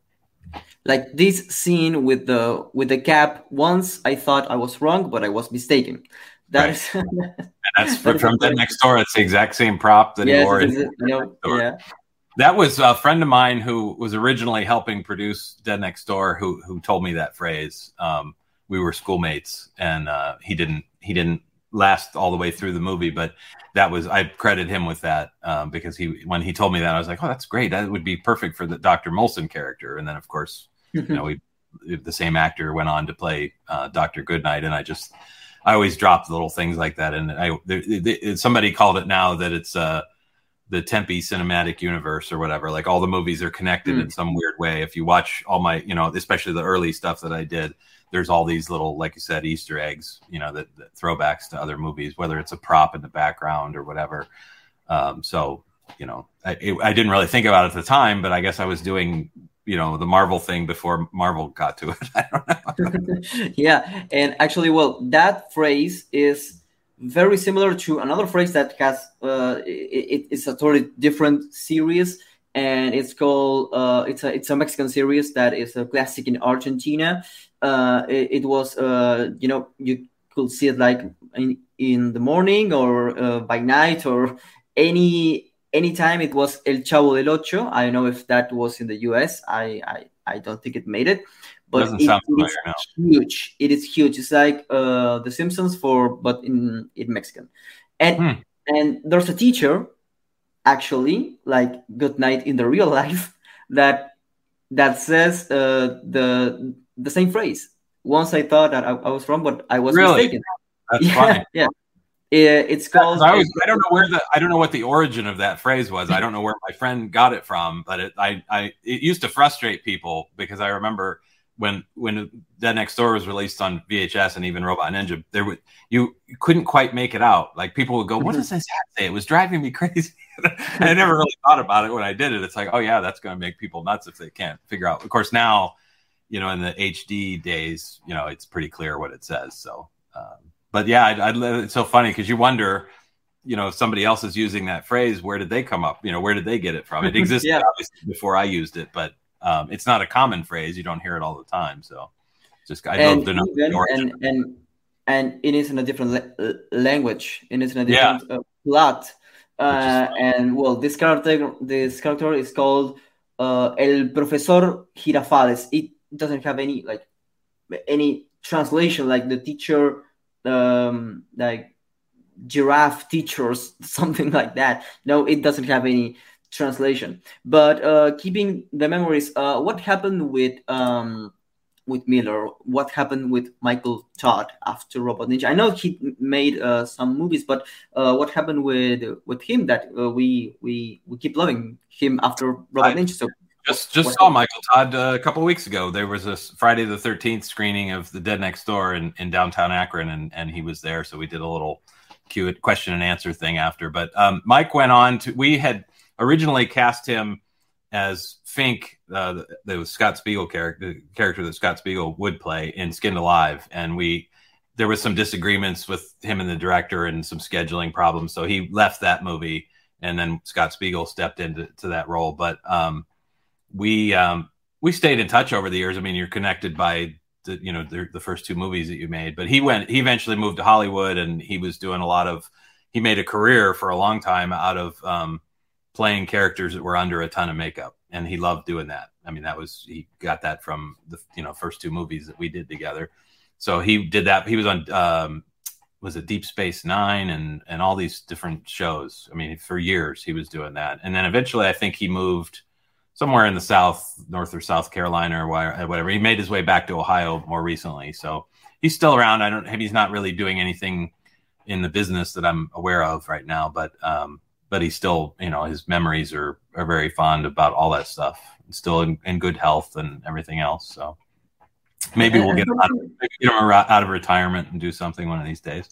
Like this scene with the with the cap. Once I thought I was wrong, but I was mistaken. That right. is, that's (laughs) from, from Dead Next Door. It's the exact same prop that yes, he wore. In, yeah. That was a friend of mine who was originally helping produce Dead Next Door who who told me that phrase. Um, we were schoolmates, and uh, he didn't he didn't last all the way through the movie, but that was I credit him with that um, because he when he told me that I was like, oh, that's great. That would be perfect for the Dr. Molson character. And then of course, you know, we the same actor went on to play uh, Dr. Goodnight, and I just I always drop little things like that. And I there, there, somebody called it now that it's uh, the Tempe cinematic universe or whatever. Like all the movies are connected mm. in some weird way. If you watch all my, you know, especially the early stuff that I did, there's all these little, like you said, Easter eggs, you know, that, that throwbacks to other movies, whether it's a prop in the background or whatever. Um, so you know, I, it, I didn't really think about it at the time, but I guess I was doing you know the Marvel thing before Marvel got to it. (laughs) I don't know. (laughs) yeah, and actually, well, that phrase is very similar to another phrase that has uh, it, it's a totally different series, and it's called uh, it's a it's a Mexican series that is a classic in Argentina. Uh, it, it was uh, you know you could see it like in, in the morning or uh, by night or any any time. it was El Chavo del Ocho. I don't know if that was in the US. I I, I don't think it made it. But it, sound it is now. huge. It is huge. It's like uh, The Simpsons for but in in Mexican. And hmm. and there's a teacher actually like good night in the real (laughs) life that that says uh, the the same phrase. Once I thought that I, I was wrong, but I was really? mistaken. That's (laughs) yeah, funny. Yeah. It's called. I, was, I, don't know where the I don't know what the origin of that phrase was. I don't know where my friend got it from, but it I, I it used to frustrate people because I remember when when Dead Next Door was released on VHS and even Robot Ninja, there would you, you couldn't quite make it out. Like people would go, "What does this hat say?" It was driving me crazy. (laughs) I never really thought about it when I did it. It's like, oh yeah, that's going to make people nuts if they can't figure out. Of course, now, you know, in the HD days, you know, it's pretty clear what it says. So. Um, but yeah, I, I, it's so funny because you wonder, you know, if somebody else is using that phrase, where did they come up? You know, where did they get it from? It (laughs) existed yeah. obviously before I used it, but um, it's not a common phrase. You don't hear it all the time. So just I and know even, and, and and it is in a different la- language. It is in a different yeah. uh, plot. Uh, and well, this character, this character is called uh, El Profesor Girafales. It doesn't have any like any translation. Like the teacher um, like giraffe teachers, (laughs) something like that. No, it doesn't have any translation. But uh, keeping the memories, uh, what happened with um, with Miller? What happened with Michael Todd after Robot Ninja? I know he made uh, some movies, but uh, what happened with with him that uh, we we we keep loving him after Robot I, Ninja? So just just saw Michael Todd uh, a couple weeks ago. There was a Friday the Thirteenth screening of The Dead Next Door in, in downtown Akron, and and he was there. So we did a little Q question and answer thing after. But um, Mike went on to. We had originally cast him as Fink, uh, the, the Scott Spiegel character, character that Scott Spiegel would play in Skinned Alive, and we there was some disagreements with him and the director and some scheduling problems. So he left that movie, and then Scott Spiegel stepped into to that role. But um, we um, we stayed in touch over the years. I mean, you're connected by the you know the, the, first two movies that you made, but he went he eventually moved to Hollywood and he was doing a lot of he made a career for a long time out of um, playing characters that were under a ton of makeup, and he loved doing that. I mean, that was he got that from the you know first two movies that we did together. So he did that. He was on um, was it Deep Space Nine and and all these different shows. I mean, for years he was doing that, and then eventually I think he moved somewhere in the South, North or South Carolina or whatever. He made his way back to Ohio more recently, so he's still around. I don't. He's not really doing anything in the business that I'm aware of right now, but um, but he's still, you know, his memories are are very fond about all that stuff. Still in, in good health and everything else. So maybe we'll get him out, of, get him out of retirement and do something one of these days.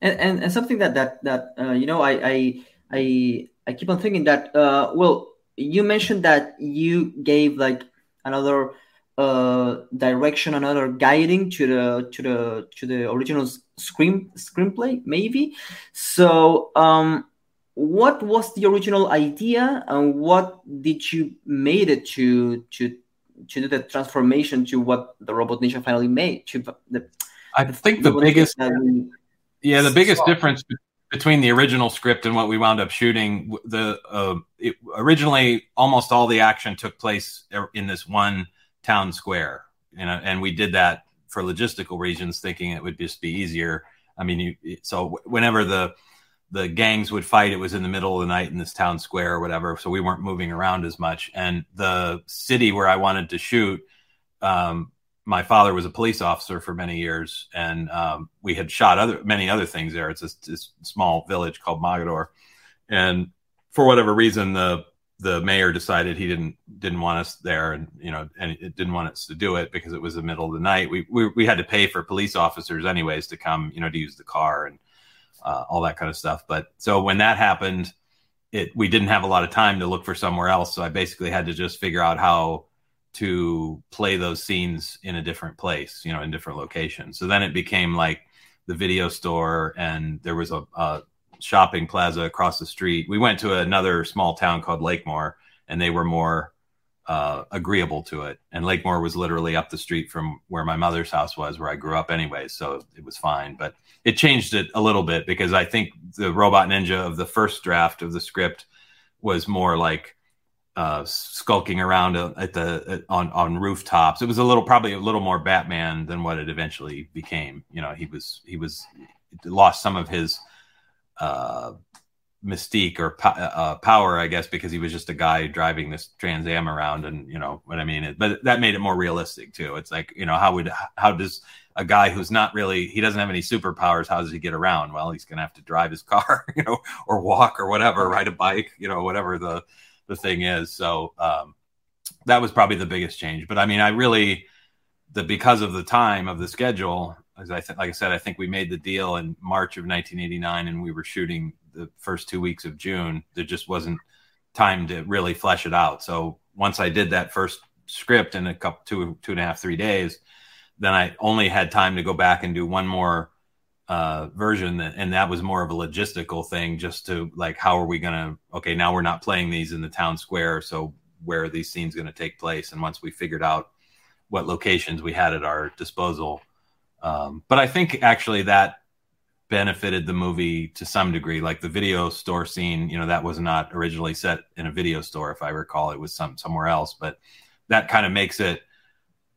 And and, and something that that that uh, you know, I I I I keep on thinking that uh, well you mentioned that you gave like another uh, direction, another guiding to the to the to the original screen screenplay, maybe. So, um, what was the original idea, and what did you made it to to to do the transformation to what the Robot Ninja finally made? To the, I think the, the biggest, yeah, the biggest difference between the original script and what we wound up shooting, the uh, it, originally almost all the action took place in this one town square, you know, and we did that for logistical reasons, thinking it would just be easier. I mean, you, so whenever the the gangs would fight, it was in the middle of the night in this town square or whatever, so we weren't moving around as much. And the city where I wanted to shoot, um, my father was a police officer for many years, and um, we had shot other many other things there. It's a, this small village called Mogador, and for whatever reason, the the mayor decided he didn't didn't want us there, and you know, and it didn't want us to do it because it was the middle of the night. We we, we had to pay for police officers anyways to come, you know, to use the car and uh, all that kind of stuff. But so when that happened, it we didn't have a lot of time to look for somewhere else, so I basically had to just figure out how to play those scenes in a different place, you know, in different locations. So then it became like the video store, and there was a, a shopping plaza across the street. We went to another small town called Lakemore, and they were more uh, agreeable to it. And Lakemore was literally up the street from where my mother's house was, where I grew up anyway. So it was fine. But it changed it a little bit because I think the Robot Ninja of the first draft of the script was more like uh, skulking around at the at, on on rooftops. It was a little probably a little more Batman than what it eventually became. You know, he was he was lost some of his uh, mystique or po- uh, power, I guess, because he was just a guy driving this Trans Am around, and you know what I mean. It, but that made it more realistic too. It's like you know how would how does a guy who's not really he doesn't have any superpowers how does he get around? Well, he's gonna have to drive his (laughs) car, you know, or walk or whatever, ride a bike, you know, whatever the the thing is. So um, that was probably the biggest change. But I mean, I really the because of the time of the schedule as I th- like I said, I think we made the deal in March of 1989, and we were shooting the first two weeks of June. There just wasn't time to really flesh it out. So once I did that first script in a couple two two and a half three days, then I only had time to go back and do one more uh, version, and that was more of a logistical thing, just to like how are we gonna? Okay, now we're not playing these in the town square, so where are these scenes going to take place? And once we figured out what locations we had at our disposal um, but I think actually that benefited the movie to some degree. Like the video store scene, you know, that was not originally set in a video store, if I recall. It was some somewhere else, but that kind of makes it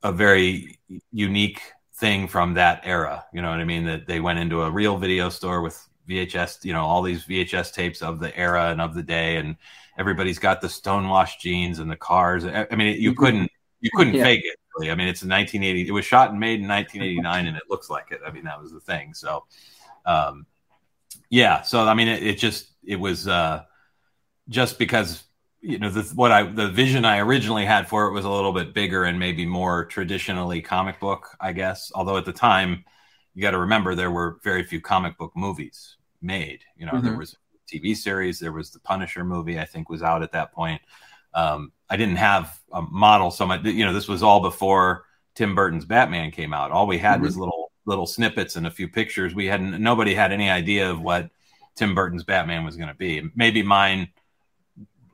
a very unique thing from that era. You know what I mean? That they went into a real video store with VHS, you know, all these VHS tapes of the era and of the day, and everybody's got the stonewashed jeans and the cars. I mean, you mm-hmm. couldn't you couldn't yeah. fake it really. I mean, it's 1980. It was shot and made in 1989, and it looks like it. I mean, that was the thing. So, um, yeah. So I mean, it, it just it was uh, just because you know the, what I the vision I originally had for it was a little bit bigger and maybe more traditionally comic book, I guess. Although at the time, you got to remember there were very few comic book movies made. You know, mm-hmm. there was a TV series, there was the Punisher movie, I think, was out at that point. Um, I didn't have a model so much. You know, this was all before Tim Burton's Batman came out. All we had mm-hmm. was little little snippets and a few pictures. We hadn't nobody had any idea of what Tim Burton's Batman was going to be. Maybe mine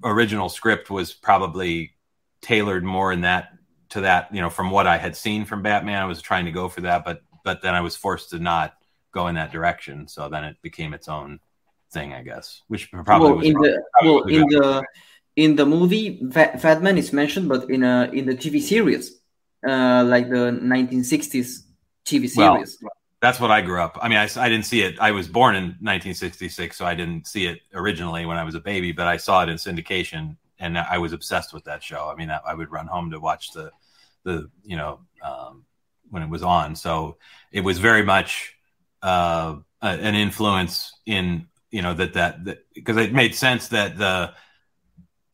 original script was probably tailored more in that to that. You know, from what I had seen from Batman, I was trying to go for that, but but then I was forced to not go in that direction. So then it became its own thing, I guess, which probably well, was in the well in the in the movie Batman is mentioned, but in a in the TV series, uh, like the 1960s TV series. Well, that's what I grew up. I mean, I, I didn't see it. I was born in 1966, so I didn't see it originally when I was a baby, but I saw it in syndication, and I was obsessed with that show. I mean, I, I would run home to watch the the you know um, when it was on. So it was very much uh, an influence in you know that that because it made sense that the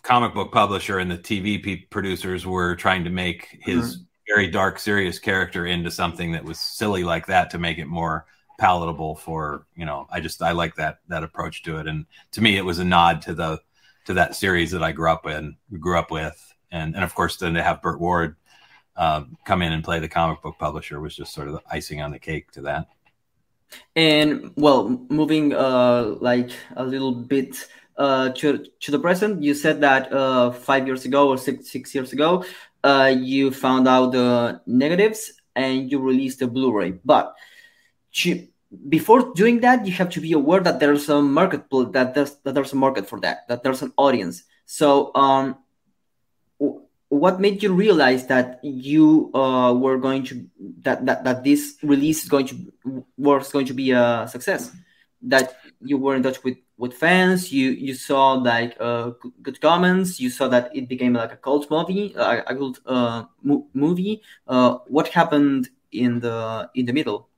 comic book publisher and the TV producers were trying to make his mm-hmm. Very dark, serious character into something that was silly like that to make it more palatable for you know. I just I like that that approach to it, and to me, it was a nod to the to that series that I grew up in, grew up with, and and of course, then to have Burt Ward uh, come in and play the comic book publisher was just sort of the icing on the cake to that. And well, moving uh, like a little bit uh, to, to the present, you said that uh, five years ago or six, six years ago, uh, you found out the negatives and you released the Blu-ray. But to, before doing that, you have to be aware that there's a market that there's that there's a market for that, that there's an audience. So, um, what made you realize that you uh, were going to that, that that this release is going to was going to be a success? That you were in touch with with fans. You you saw like uh, good comments. You saw that it became like a cult movie uh, a cult uh, mo- movie. Uh, what happened in the in the middle?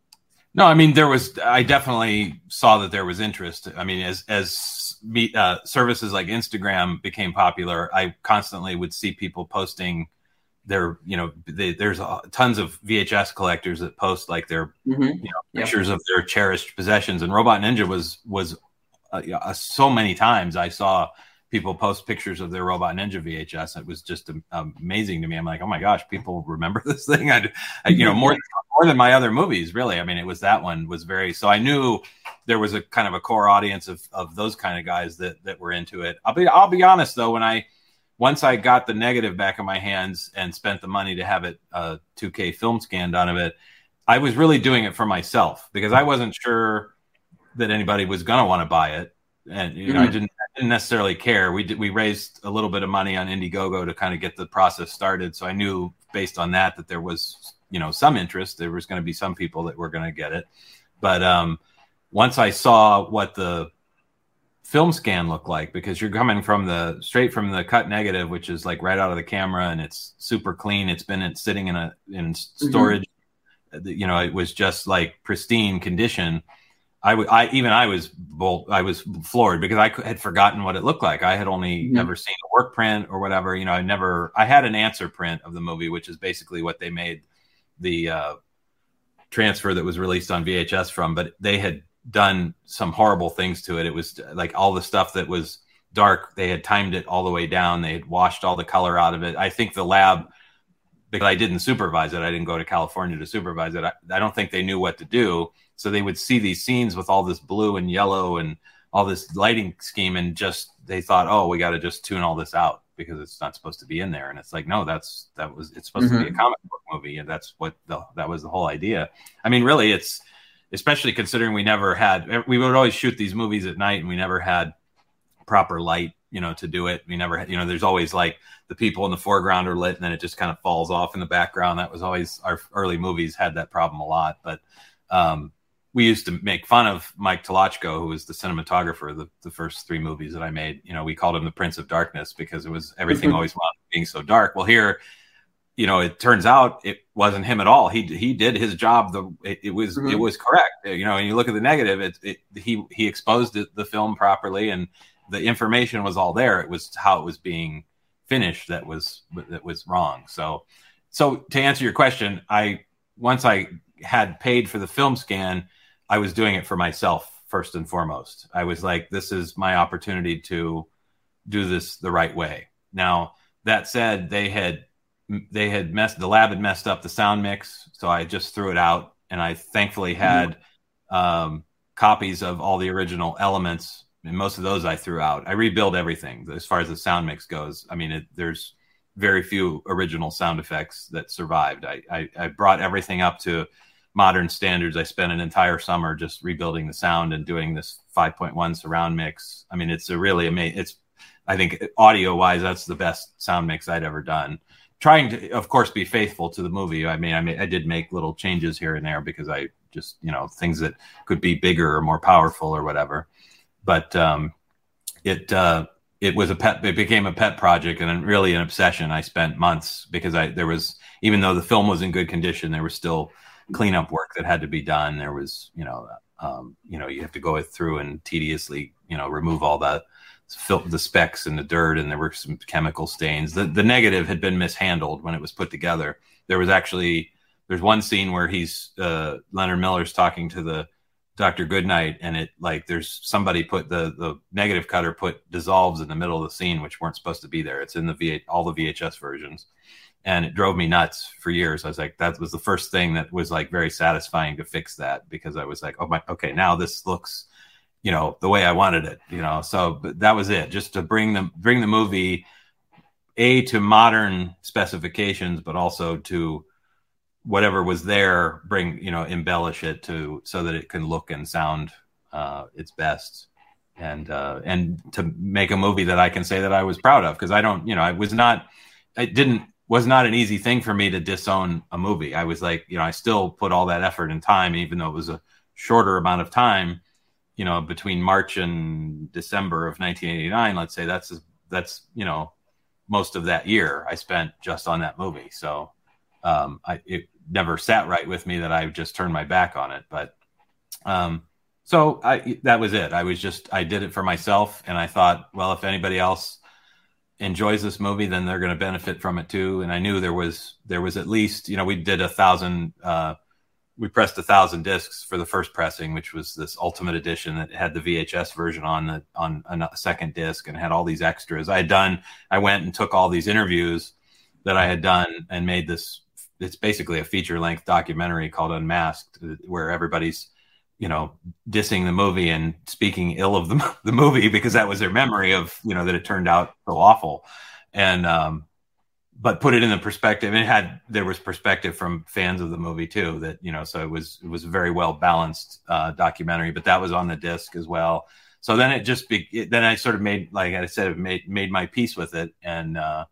No i mean there was i definitely saw that there was interest. I mean as as uh, services like instagram became popular i constantly would see people posting their you know they, there's uh, tons of vhs collectors that post like their mm-hmm. you know, pictures yep. of their cherished possessions and robot ninja was was uh, uh, so many times I saw people post pictures of their Robot Ninja VHS. It was just amazing to me. I'm like, oh my gosh, people remember (laughs) this thing. I, I you know, more more than my other movies, really. I mean, it was that one was very. So I knew there was a kind of a core audience of of those kind of guys that that were into it. I'll be I'll be honest though, when I once I got the negative back in my hands and spent the money to have it uh, 2K film scanned out of it, I was really doing it for myself because I wasn't sure that anybody was going to want to buy it, and you know, mm-hmm. I didn't didn't necessarily care. We did we raised a little bit of money on Indiegogo to kind of get the process started, so I knew based on that that there was you know some interest. There was going to be some people that were going to get it, but um, once I saw what the film scan look like because you're coming from the straight from the cut negative which is like right out of the camera and it's super clean it's been sitting in a in mm-hmm. storage mm-hmm. you know it was just like pristine condition I, w- I even I was bold, I was floored because I had forgotten what it looked like. I had only mm-hmm. ever seen a work print or whatever. You know, I never I had an answer print of the movie, which is basically what they made the uh, transfer that was released on VHS from. But they had done some horrible things to it. It was like all the stuff that was dark. They had timed it all the way down. They had washed all the color out of it. I think the lab because I didn't supervise it. I didn't go to California to supervise it. I, I don't think they knew what to do so they would see these scenes with all this blue and yellow and all this lighting scheme, and just they thought, oh, we got to just tune all this out because it's not supposed to be in there. And it's like, no, that's that was it's supposed mm-hmm. to be a mm-hmm. comic book movie, and that's what the, that was the whole idea. I mean, really, it's especially considering we never had we would always shoot these movies at night, and we never had proper light you know to do it we never had you know there's always like the people in the foreground are lit and then it just kind of falls off in the background that was always our early movies had that problem a lot but um we used to make fun of Mike Tolochko, who was the cinematographer of the, the first three movies that I made. You know, we called him the Prince of Darkness because it was everything always being so dark. Well, here, you know, it turns out it wasn't him at all. He he did his job. The it, it was mm-hmm. it was correct. You know, and you look at the negative. It, it he he exposed it, the film properly, and the information was all there. It was how it was being finished that was that was wrong. So, so to answer your question, I once I had paid for the film scan I was doing it for myself first and foremost. I was like, this is my opportunity to do this the right way. Now, that said, they had they had messed the lab had messed up the sound mix, so I just threw it out, and I thankfully mm-hmm. had mm-hmm. um, copies of all the original elements, and most of those I threw out. I rebuilt everything as far as the sound mix goes. I mean, it, there's very few original sound effects that survived. I, I, I brought everything up to modern standards. I spent an entire summer just rebuilding the sound and doing this 5.1 surround mix. I mean, it's a really amazing. It's, I think, audio wise, that's the best sound mix I'd ever done. Trying to, of course, be faithful to the movie. I mean, I mean, I did make little changes here and there because I just, you know, things that could be bigger or more powerful or whatever. But um, it, uh, it was a pet it became a pet project and really an obsession i spent months because i there was even though the film was in good condition there was still cleanup work that had to be done. There was, you know, um, you know, you have to go through and tediously, you know, remove all the the specks and the dirt, and there were some chemical stains. The the negative had been mishandled when it was put together. There was actually there's one scene where he's uh, Leonard Miller's talking to the Dr. Goodnight, and it like there's somebody put the the negative cutter put dissolves in the middle of the scene, which weren't supposed to be there. It's in the V all the VHS versions and it drove me nuts for years. I was like, that was the first thing that was like very satisfying to fix that because I was like, oh my, okay, now this looks, you know, the way I wanted it, you know. So that was it, just to bring the bring the movie a to modern specifications, but also to whatever was there, bring you know, embellish it to so that it can look and sound uh, its best. And uh, and to make a movie that I can say that I was proud of because I don't, you know, I was not, I didn't was not an easy thing for me to disown a movie. I was like, you know, I still put all that effort and time, even though it was a shorter amount of time, you know, between March and December of 1989. Let's say that's that's you know most of that year I spent just on that movie. So um, I it never sat right with me that I just turned my back on it. But um, so I that was it. I was just I did it for myself, and I thought, well, if anybody else enjoys this movie, then they're going to benefit from it too. And I knew there was there was at least you know we did a thousand uh, we pressed a thousand discs for the first pressing, which was this ultimate edition that had the VHS version on the on a second disc and had all these extras. I had done. I went and took all these interviews that I had done and made this. It's basically a feature length documentary called Unmasked, where everybody's you know dissing the movie and speaking ill of the (laughs) the movie because that was their memory of you know that it turned out so awful, and um, but put it in the perspective and it had there was perspective from fans of the movie too that you know so it was it was a very well balanced uh, documentary but that was on the disc as well. So then it just be it, then i sort of made like i said made made my peace with it and uh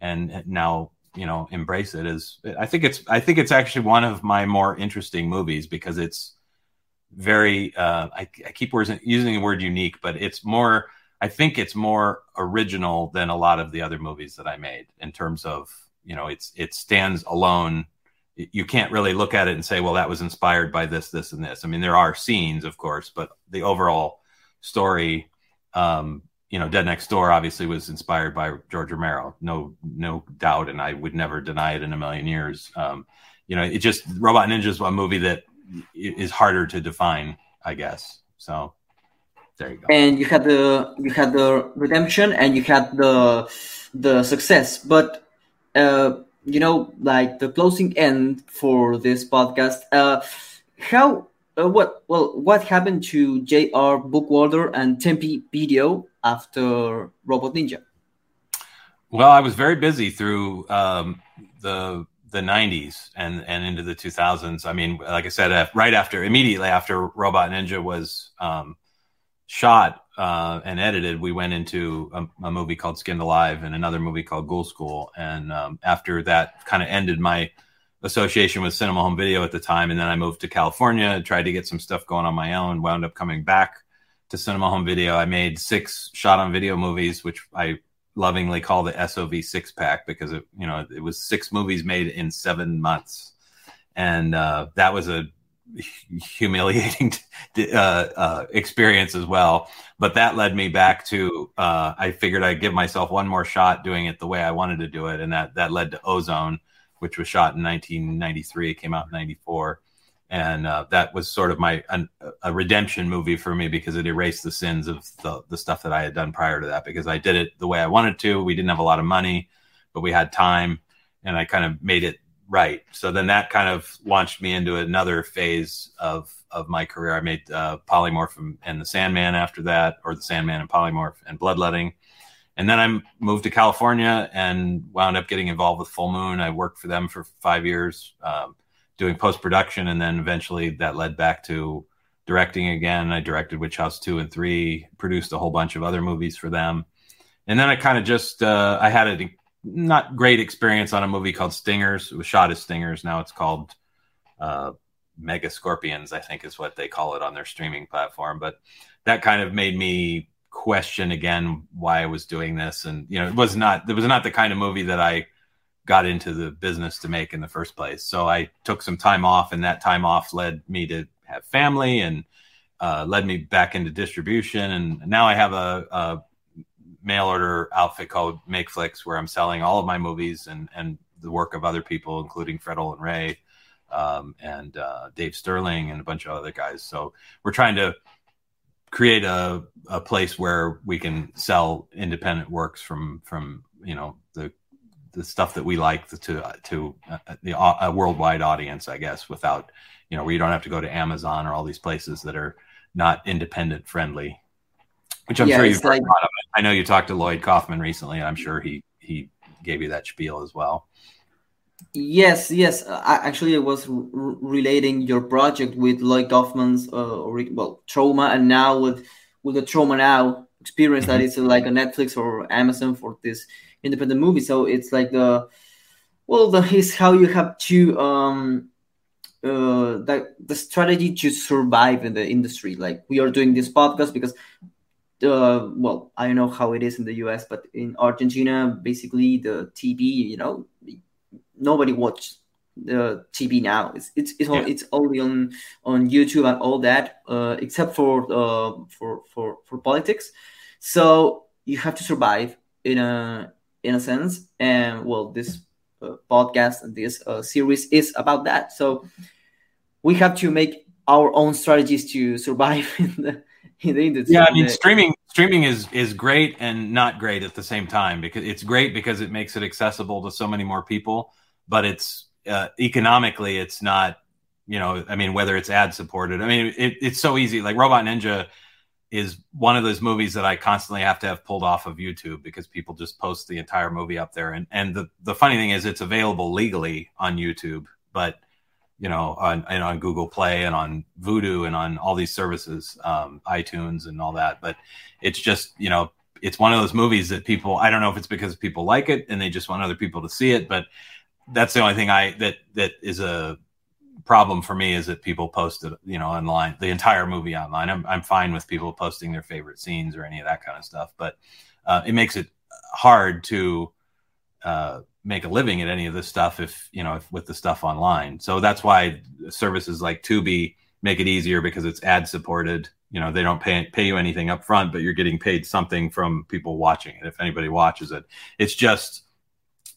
and now you know embrace it as i think it's i think it's actually one of my more interesting movies because it's very uh i, I keep using the word unique but it's more I think it's more original than a lot of the other movies that I made in terms of you know it's it stands alone. You can't really look at it and say, well, that was inspired by this, this, and this. I mean, there are scenes, of course, but the overall story, um, you know, Dead Next Door obviously was inspired by George Romero, no, no doubt, and I would never deny it in a million years. Um, you know, it just Robot Ninja is a movie that is harder to define, I guess. So there you go. And you had the you had the redemption and you had the the success, but uh, you know, like the closing end for this podcast. Uh, how uh, what well what happened to J.R. Bookwalter and Tempe Video after Robot Ninja? Well, I was very busy through um, the the 90s and and into the 2000s. I mean, like I said, uh, right after immediately after Robot Ninja was um, shot uh, and edited, we went into a, a, movie called Skinned Alive and another movie called Ghoul School. And um, after that, kind of ended my association with Cinema Home Video at the time. And then I moved to California, tried to get some stuff going on my own, wound up coming back to Cinema Home Video. I made six shot on video movies, which I lovingly call the SOV six pack because it, you know, it was six movies made in seven months. And uh, that was a humiliating (laughs) uh, uh, experience as well. But that led me back to uh, I figured I'd give myself one more shot doing it the way I wanted to do it, and that that led to Ozone, which was shot in 1993. It came out in '94, and uh, that was sort of my an, a redemption movie for me because it erased the sins of the the stuff that I had done prior to that. Because I did it the way I wanted to. We didn't have a lot of money, but we had time, and I kind of made it right. So then that kind of launched me into another phase of of my career. I made uh, Polymorph and, The Sandman after that, or The Sandman and Polymorph and Bloodletting. And then I moved to California and wound up getting involved with Full Moon. I worked for them for five years um, doing post production, and then eventually that led back to directing again. I directed Witchouse two and three, produced a whole bunch of other movies for them, and then I kind of just uh, I had a not great experience on a movie called Stingers. It was shot as Stingers. Now it's called uh, Mega Scorpions, I think is what they call it on their streaming platform. But that kind of made me question again why I was doing this. And you know, it was not it was not the kind of movie that I got into the business to make in the first place. So I took some time off, and that time off led me to have family and uh, led me back into distribution. And now I have a, a mail order outfit called MakeFlix, where I'm selling all of my movies and and the work of other people, including Fred Olen Ray um, and uh, Dave Sterling and a bunch of other guys. So we're trying to create a, a place where we can sell independent works from from you know the the stuff that we like to to uh, the uh, a worldwide audience, I guess, without you know where you don't have to go to Amazon or all these places that are not independent friendly which I'm yeah, sure you've heard of. I know you talked to Lloyd Kaufman recently, and I'm sure he he gave you that spiel as well. Yes, yes. I, actually, was relating your project with Lloyd Kaufman's uh, well Troma, and now with with the Troma Now experience mm-hmm. that is like a Netflix or Amazon for this independent movie. So it's like the well, the is how you have to um uh the the strategy to survive in the industry. Like we are doing this podcast because uh, well, I don't know how it is in the US, but in Argentina, basically the TV, you know, nobody watches the TV now. It's it's it's, yeah. it's only on on YouTube and all that, uh, except for uh, for for for politics. So you have to survive in a in a sense, and well, this uh, podcast and this uh, series is about that. So we have to make our own strategies to survive (laughs) in the, in the industry. Yeah, I mean, streaming streaming is is great and not great at the same time because it's great because it makes it accessible to so many more people, but it's uh, economically it's not. You know, I mean, whether it's ad supported, I mean, it, it's so easy. Like Robot Ninja is one of those movies that I constantly have to have pulled off of YouTube because people just post the entire movie up there. And and the the funny thing is, it's available legally on YouTube, but you know, on and on Google Play and on Vudu and on all these services, um, iTunes and all that. But it's just, you know, it's one of those movies that people. I don't know if it's because people like it and they just want other people to see it, but that's the only thing I that that is a problem for me is that people post it, you know, online, the entire movie online. I'm I'm fine with people posting their favorite scenes or any of that kind of stuff, but uh, it makes it hard to uh, make a living at any of this stuff if you know if, with the stuff online. So that's why services like Tubi make it easier because it's ad supported. You know, they don't pay pay you anything up front, but you're getting paid something from people watching it. If anybody watches it, it's just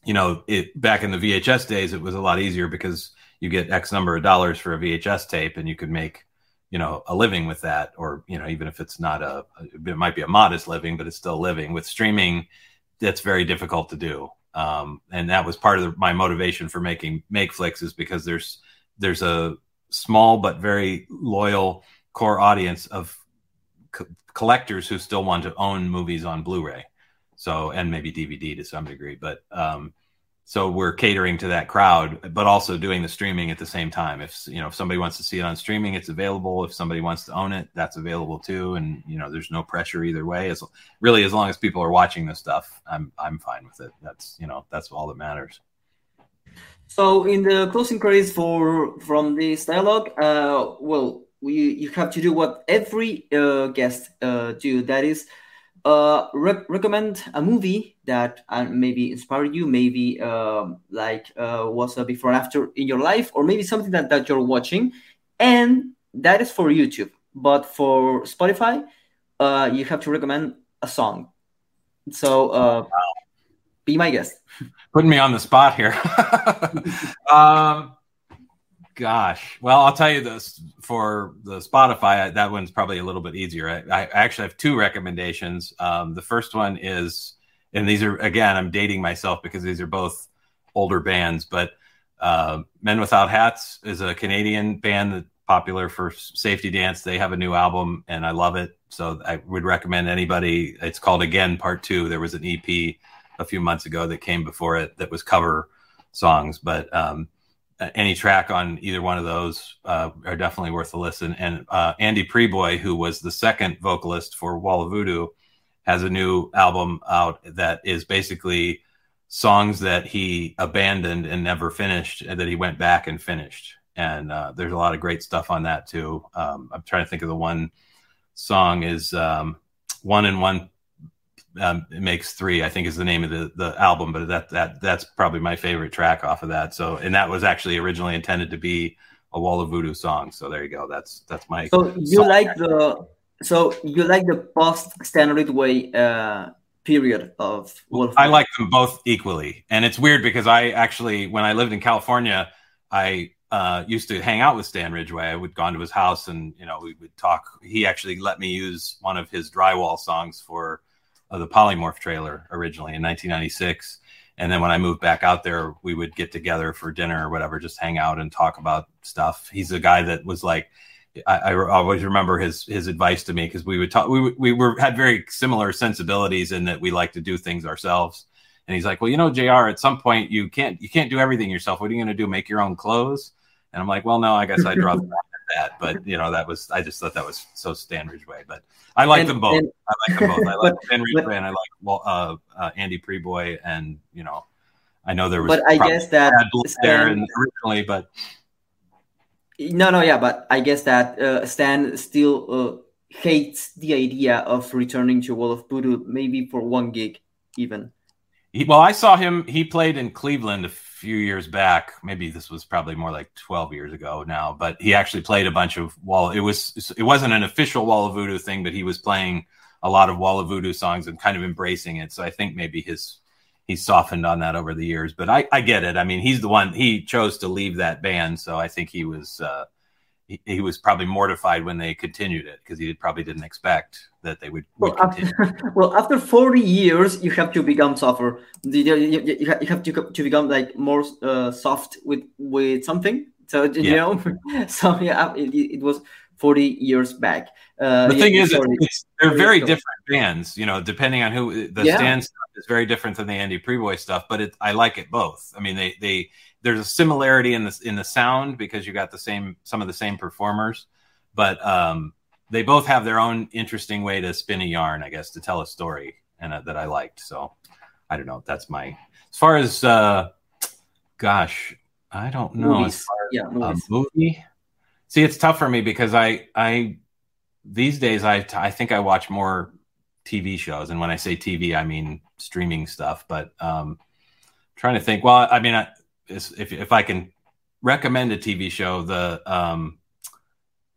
you know, it back in the VHS days, it was a lot easier because you get X number of dollars for a VHS tape, and you could make you know a living with that, or you know, even if it's not a, it might be a modest living, but it's still living. With streaming, that's very difficult to do um, and that was part of the, my motivation for making MakeFlix is because there's there's a small but very loyal core audience of co- collectors who still want to own movies on Blu-ray, so and maybe DVD to some degree, but um, so we're catering to that crowd but also doing the streaming at the same time. If you know if somebody wants to see it on streaming it's available. If somebody wants to own it that's available too. And you know there's no pressure either way. As really as long as people are watching this stuff i'm i'm fine with it. That's you know that's all that matters. So in the closing credits for from this dialogue uh well we you have to do what every uh, guest uh, do. That is uh, re- recommend a movie that uh, maybe inspired you, maybe uh, like uh, was a before and after in your life, or maybe something that, that you're watching. And that is for YouTube. But for Spotify, uh, you have to recommend a song. So uh, be my guest. (laughs) Putting me on the spot here. (laughs) um, Gosh, well, I'll tell you this for the Spotify, that one's probably a little bit easier. I, I actually have two recommendations. Um, the first one is, and these are again, I'm dating myself because these are both older bands, but uh, Men Without Hats is a Canadian band that popular for safety dance. They have a new album, and I love it. So I would recommend anybody. It's called Again Part Two. There was an EP a few months ago that came before it that was cover songs, but um, any track on either one of those uh, are definitely worth a listen. And uh, Andy Prieboy, who was the second vocalist for Wall of Voodoo, has a new album out that is basically songs that he abandoned and never finished, and that he went back and finished. And uh, there's a lot of great stuff on that too. Um, I'm trying to think of the one song is um, one and one um, it makes three, I think is the name of the, the album, but that that that's probably my favorite track off of that. So, and that was actually originally intended to be a Wall of Voodoo song. So there you go. That's that's my. So you like the so you like the post Stan Ridgway uh, period of Wall of I like them both equally, and it's weird because I actually when I lived in California, I uh, used to hang out with Stan Ridgway. I would go into his house and you know we would talk. He actually let me use one of his drywall songs for of the polymorph trailer originally in 1996 and then when i moved back out there we would get together for dinner or whatever just hang out and talk about stuff. He's a guy that was like i, I always remember his his advice to me because we would talk we, we were had very similar sensibilities in that we like to do things ourselves. And he's like well you know jr at some point you can't you can't do everything yourself. What are you going to do? Make your own clothes? And i'm like well no i guess i draw (laughs) that, but you know that was I just thought that was so Stan way. But I like and, them both. And, I like them both. I like Ridgway and I like well, uh, uh, Andy Prieboy, and you know I know there was. But I guess that there originally, but no, no, yeah, but I guess that uh, Stan still uh, hates the idea of returning to Wall of Voodoo, maybe for one gig, even. He, well, I saw him. He played in Cleveland few years back. Maybe this was probably more like 12 years ago now, but he actually played a bunch of wall. It was it wasn't an official Wall of Voodoo thing, but he was playing a lot of Wall of Voodoo songs and kind of embracing it. So I think maybe his he's softened on that over the years. But I, I get it. I mean, he's the one he chose to leave that band, so I think he was uh, he, he, was probably mortified when they continued it because he probably didn't expect that they would, would well, after, (laughs) well, after 40 years, you have to become softer. You, you, you have to, to become like more uh, soft with with something. So (laughs) you yeah. know, (laughs) so yeah, it, it, was 40 years back. Uh, the thing is, they're very different bands. You know, depending on who the yeah. Stan stuff is very different than the Andy Prieboy stuff. But it, I like it both. I mean, they they there's a similarity in the in the sound because you got the same some of the same performers, but um, they both have their own interesting way to spin a yarn, I guess, to tell a story, and uh, that I liked. So I don't know. That's my as far as uh, gosh, I don't know. Movies. As far as, yeah, movie. See, it's tough for me because I I these days I I think I watch more TV shows, and when I say TV, I mean streaming stuff. But um, trying to think. Well, I mean, I, if if I can recommend a TV show, the um,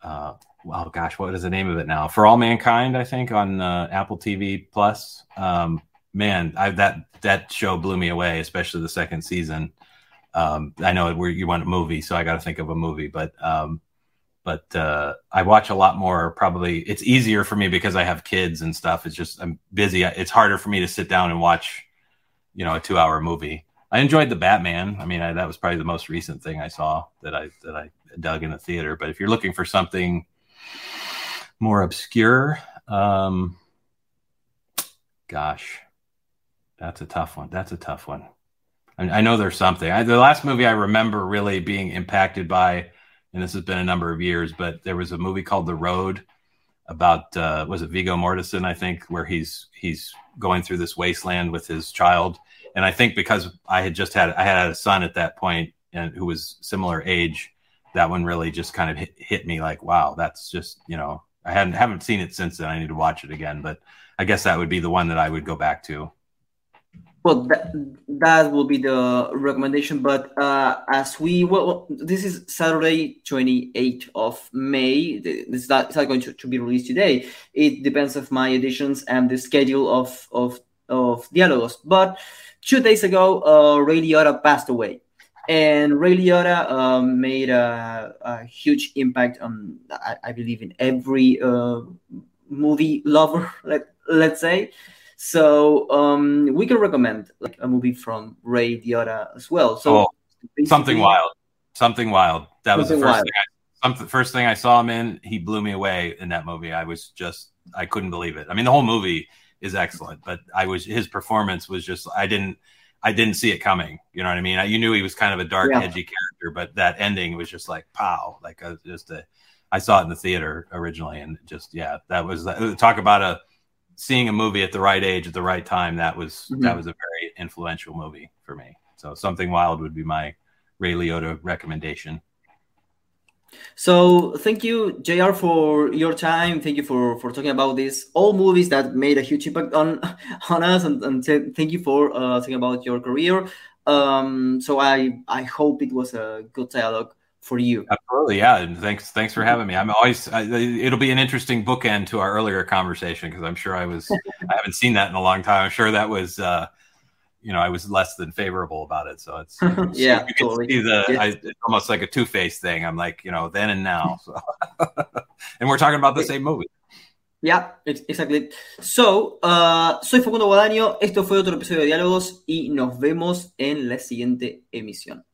uh, oh gosh, what is the name of it now? For All Mankind, I think on uh, Apple TV Plus. Um, man, I, that that show blew me away, especially the second season. Um, I know where you want a movie, so I got to think of a movie, but um, but uh, I watch a lot more. Probably it's easier for me because I have kids and stuff. It's just I'm busy. It's harder for me to sit down and watch, you know, a two hour movie. I enjoyed the Batman. I mean, I, that was probably the most recent thing I saw that I that I dug in the theater. But if you're looking for something more obscure, um, gosh, that's a tough one. That's a tough one. I, I know there's something. I, the last movie I remember really being impacted by, and this has been a number of years, but there was a movie called The Road about uh, was it Viggo Mortensen, I think, where he's he's going through this wasteland with his child and I think because I had just had I had a son at that point and who was similar age, that one really just kind of hit, hit me like, wow, that's just you know I hadn't haven't seen it since then. I need to watch it again, but I guess that would be the one that I would go back to. Well, that, that will be the recommendation. But uh, as we well, this is Saturday, twenty eighth of May. This is not, it's not going to, to be released today. It depends of my editions and the schedule of of of diálogos. But two days ago, uh, Ray Liotta passed away. And Ray Liotta um, made a, a, huge impact on, I, I believe, in every uh, movie lover, (laughs) let, let's say. So um, we can recommend like a movie from Ray Liotta as well. So oh, something wild, something wild. That was the first thing. I, some, first thing I saw him in. He blew me away in that movie. I was just, I couldn't believe it. I mean, the whole movie is excellent, but I was his performance was just I didn't I didn't see it coming. You know what I mean? I, you knew he was kind of a dark, yeah. edgy character, but that ending was just like pow, like a, just a. I saw it in the theater originally, and just yeah, that was talk about a seeing a movie at the right age at the right time. That was mm-hmm. that was a very influential movie for me. So something wild would be my Ray Liotta recommendation. So thank you, JR, for your time. Thank you for, for talking about these all movies that made a huge impact on (laughs) on us, and, and thank you for uh, talking about your career. Um, so I I hope it was a good dialogue for you. Absolutely, yeah. And thanks thanks for having me. I'm always I, it'll be an interesting bookend to our earlier conversation because I'm sure I was (laughs) I haven't seen that in a long time. I'm sure that was. Uh, you know, I was less than favorable about it. So it's (laughs) yeah, you can totally. see the I, it's almost like a two faced thing. I'm like, you know, then and now. So. (laughs) and we're talking about the same movie. Yeah, exactly. So, uh, soy Facundo Guadaño. Esto fue otro episodio de Diálogos y nos vemos en la siguiente emisión.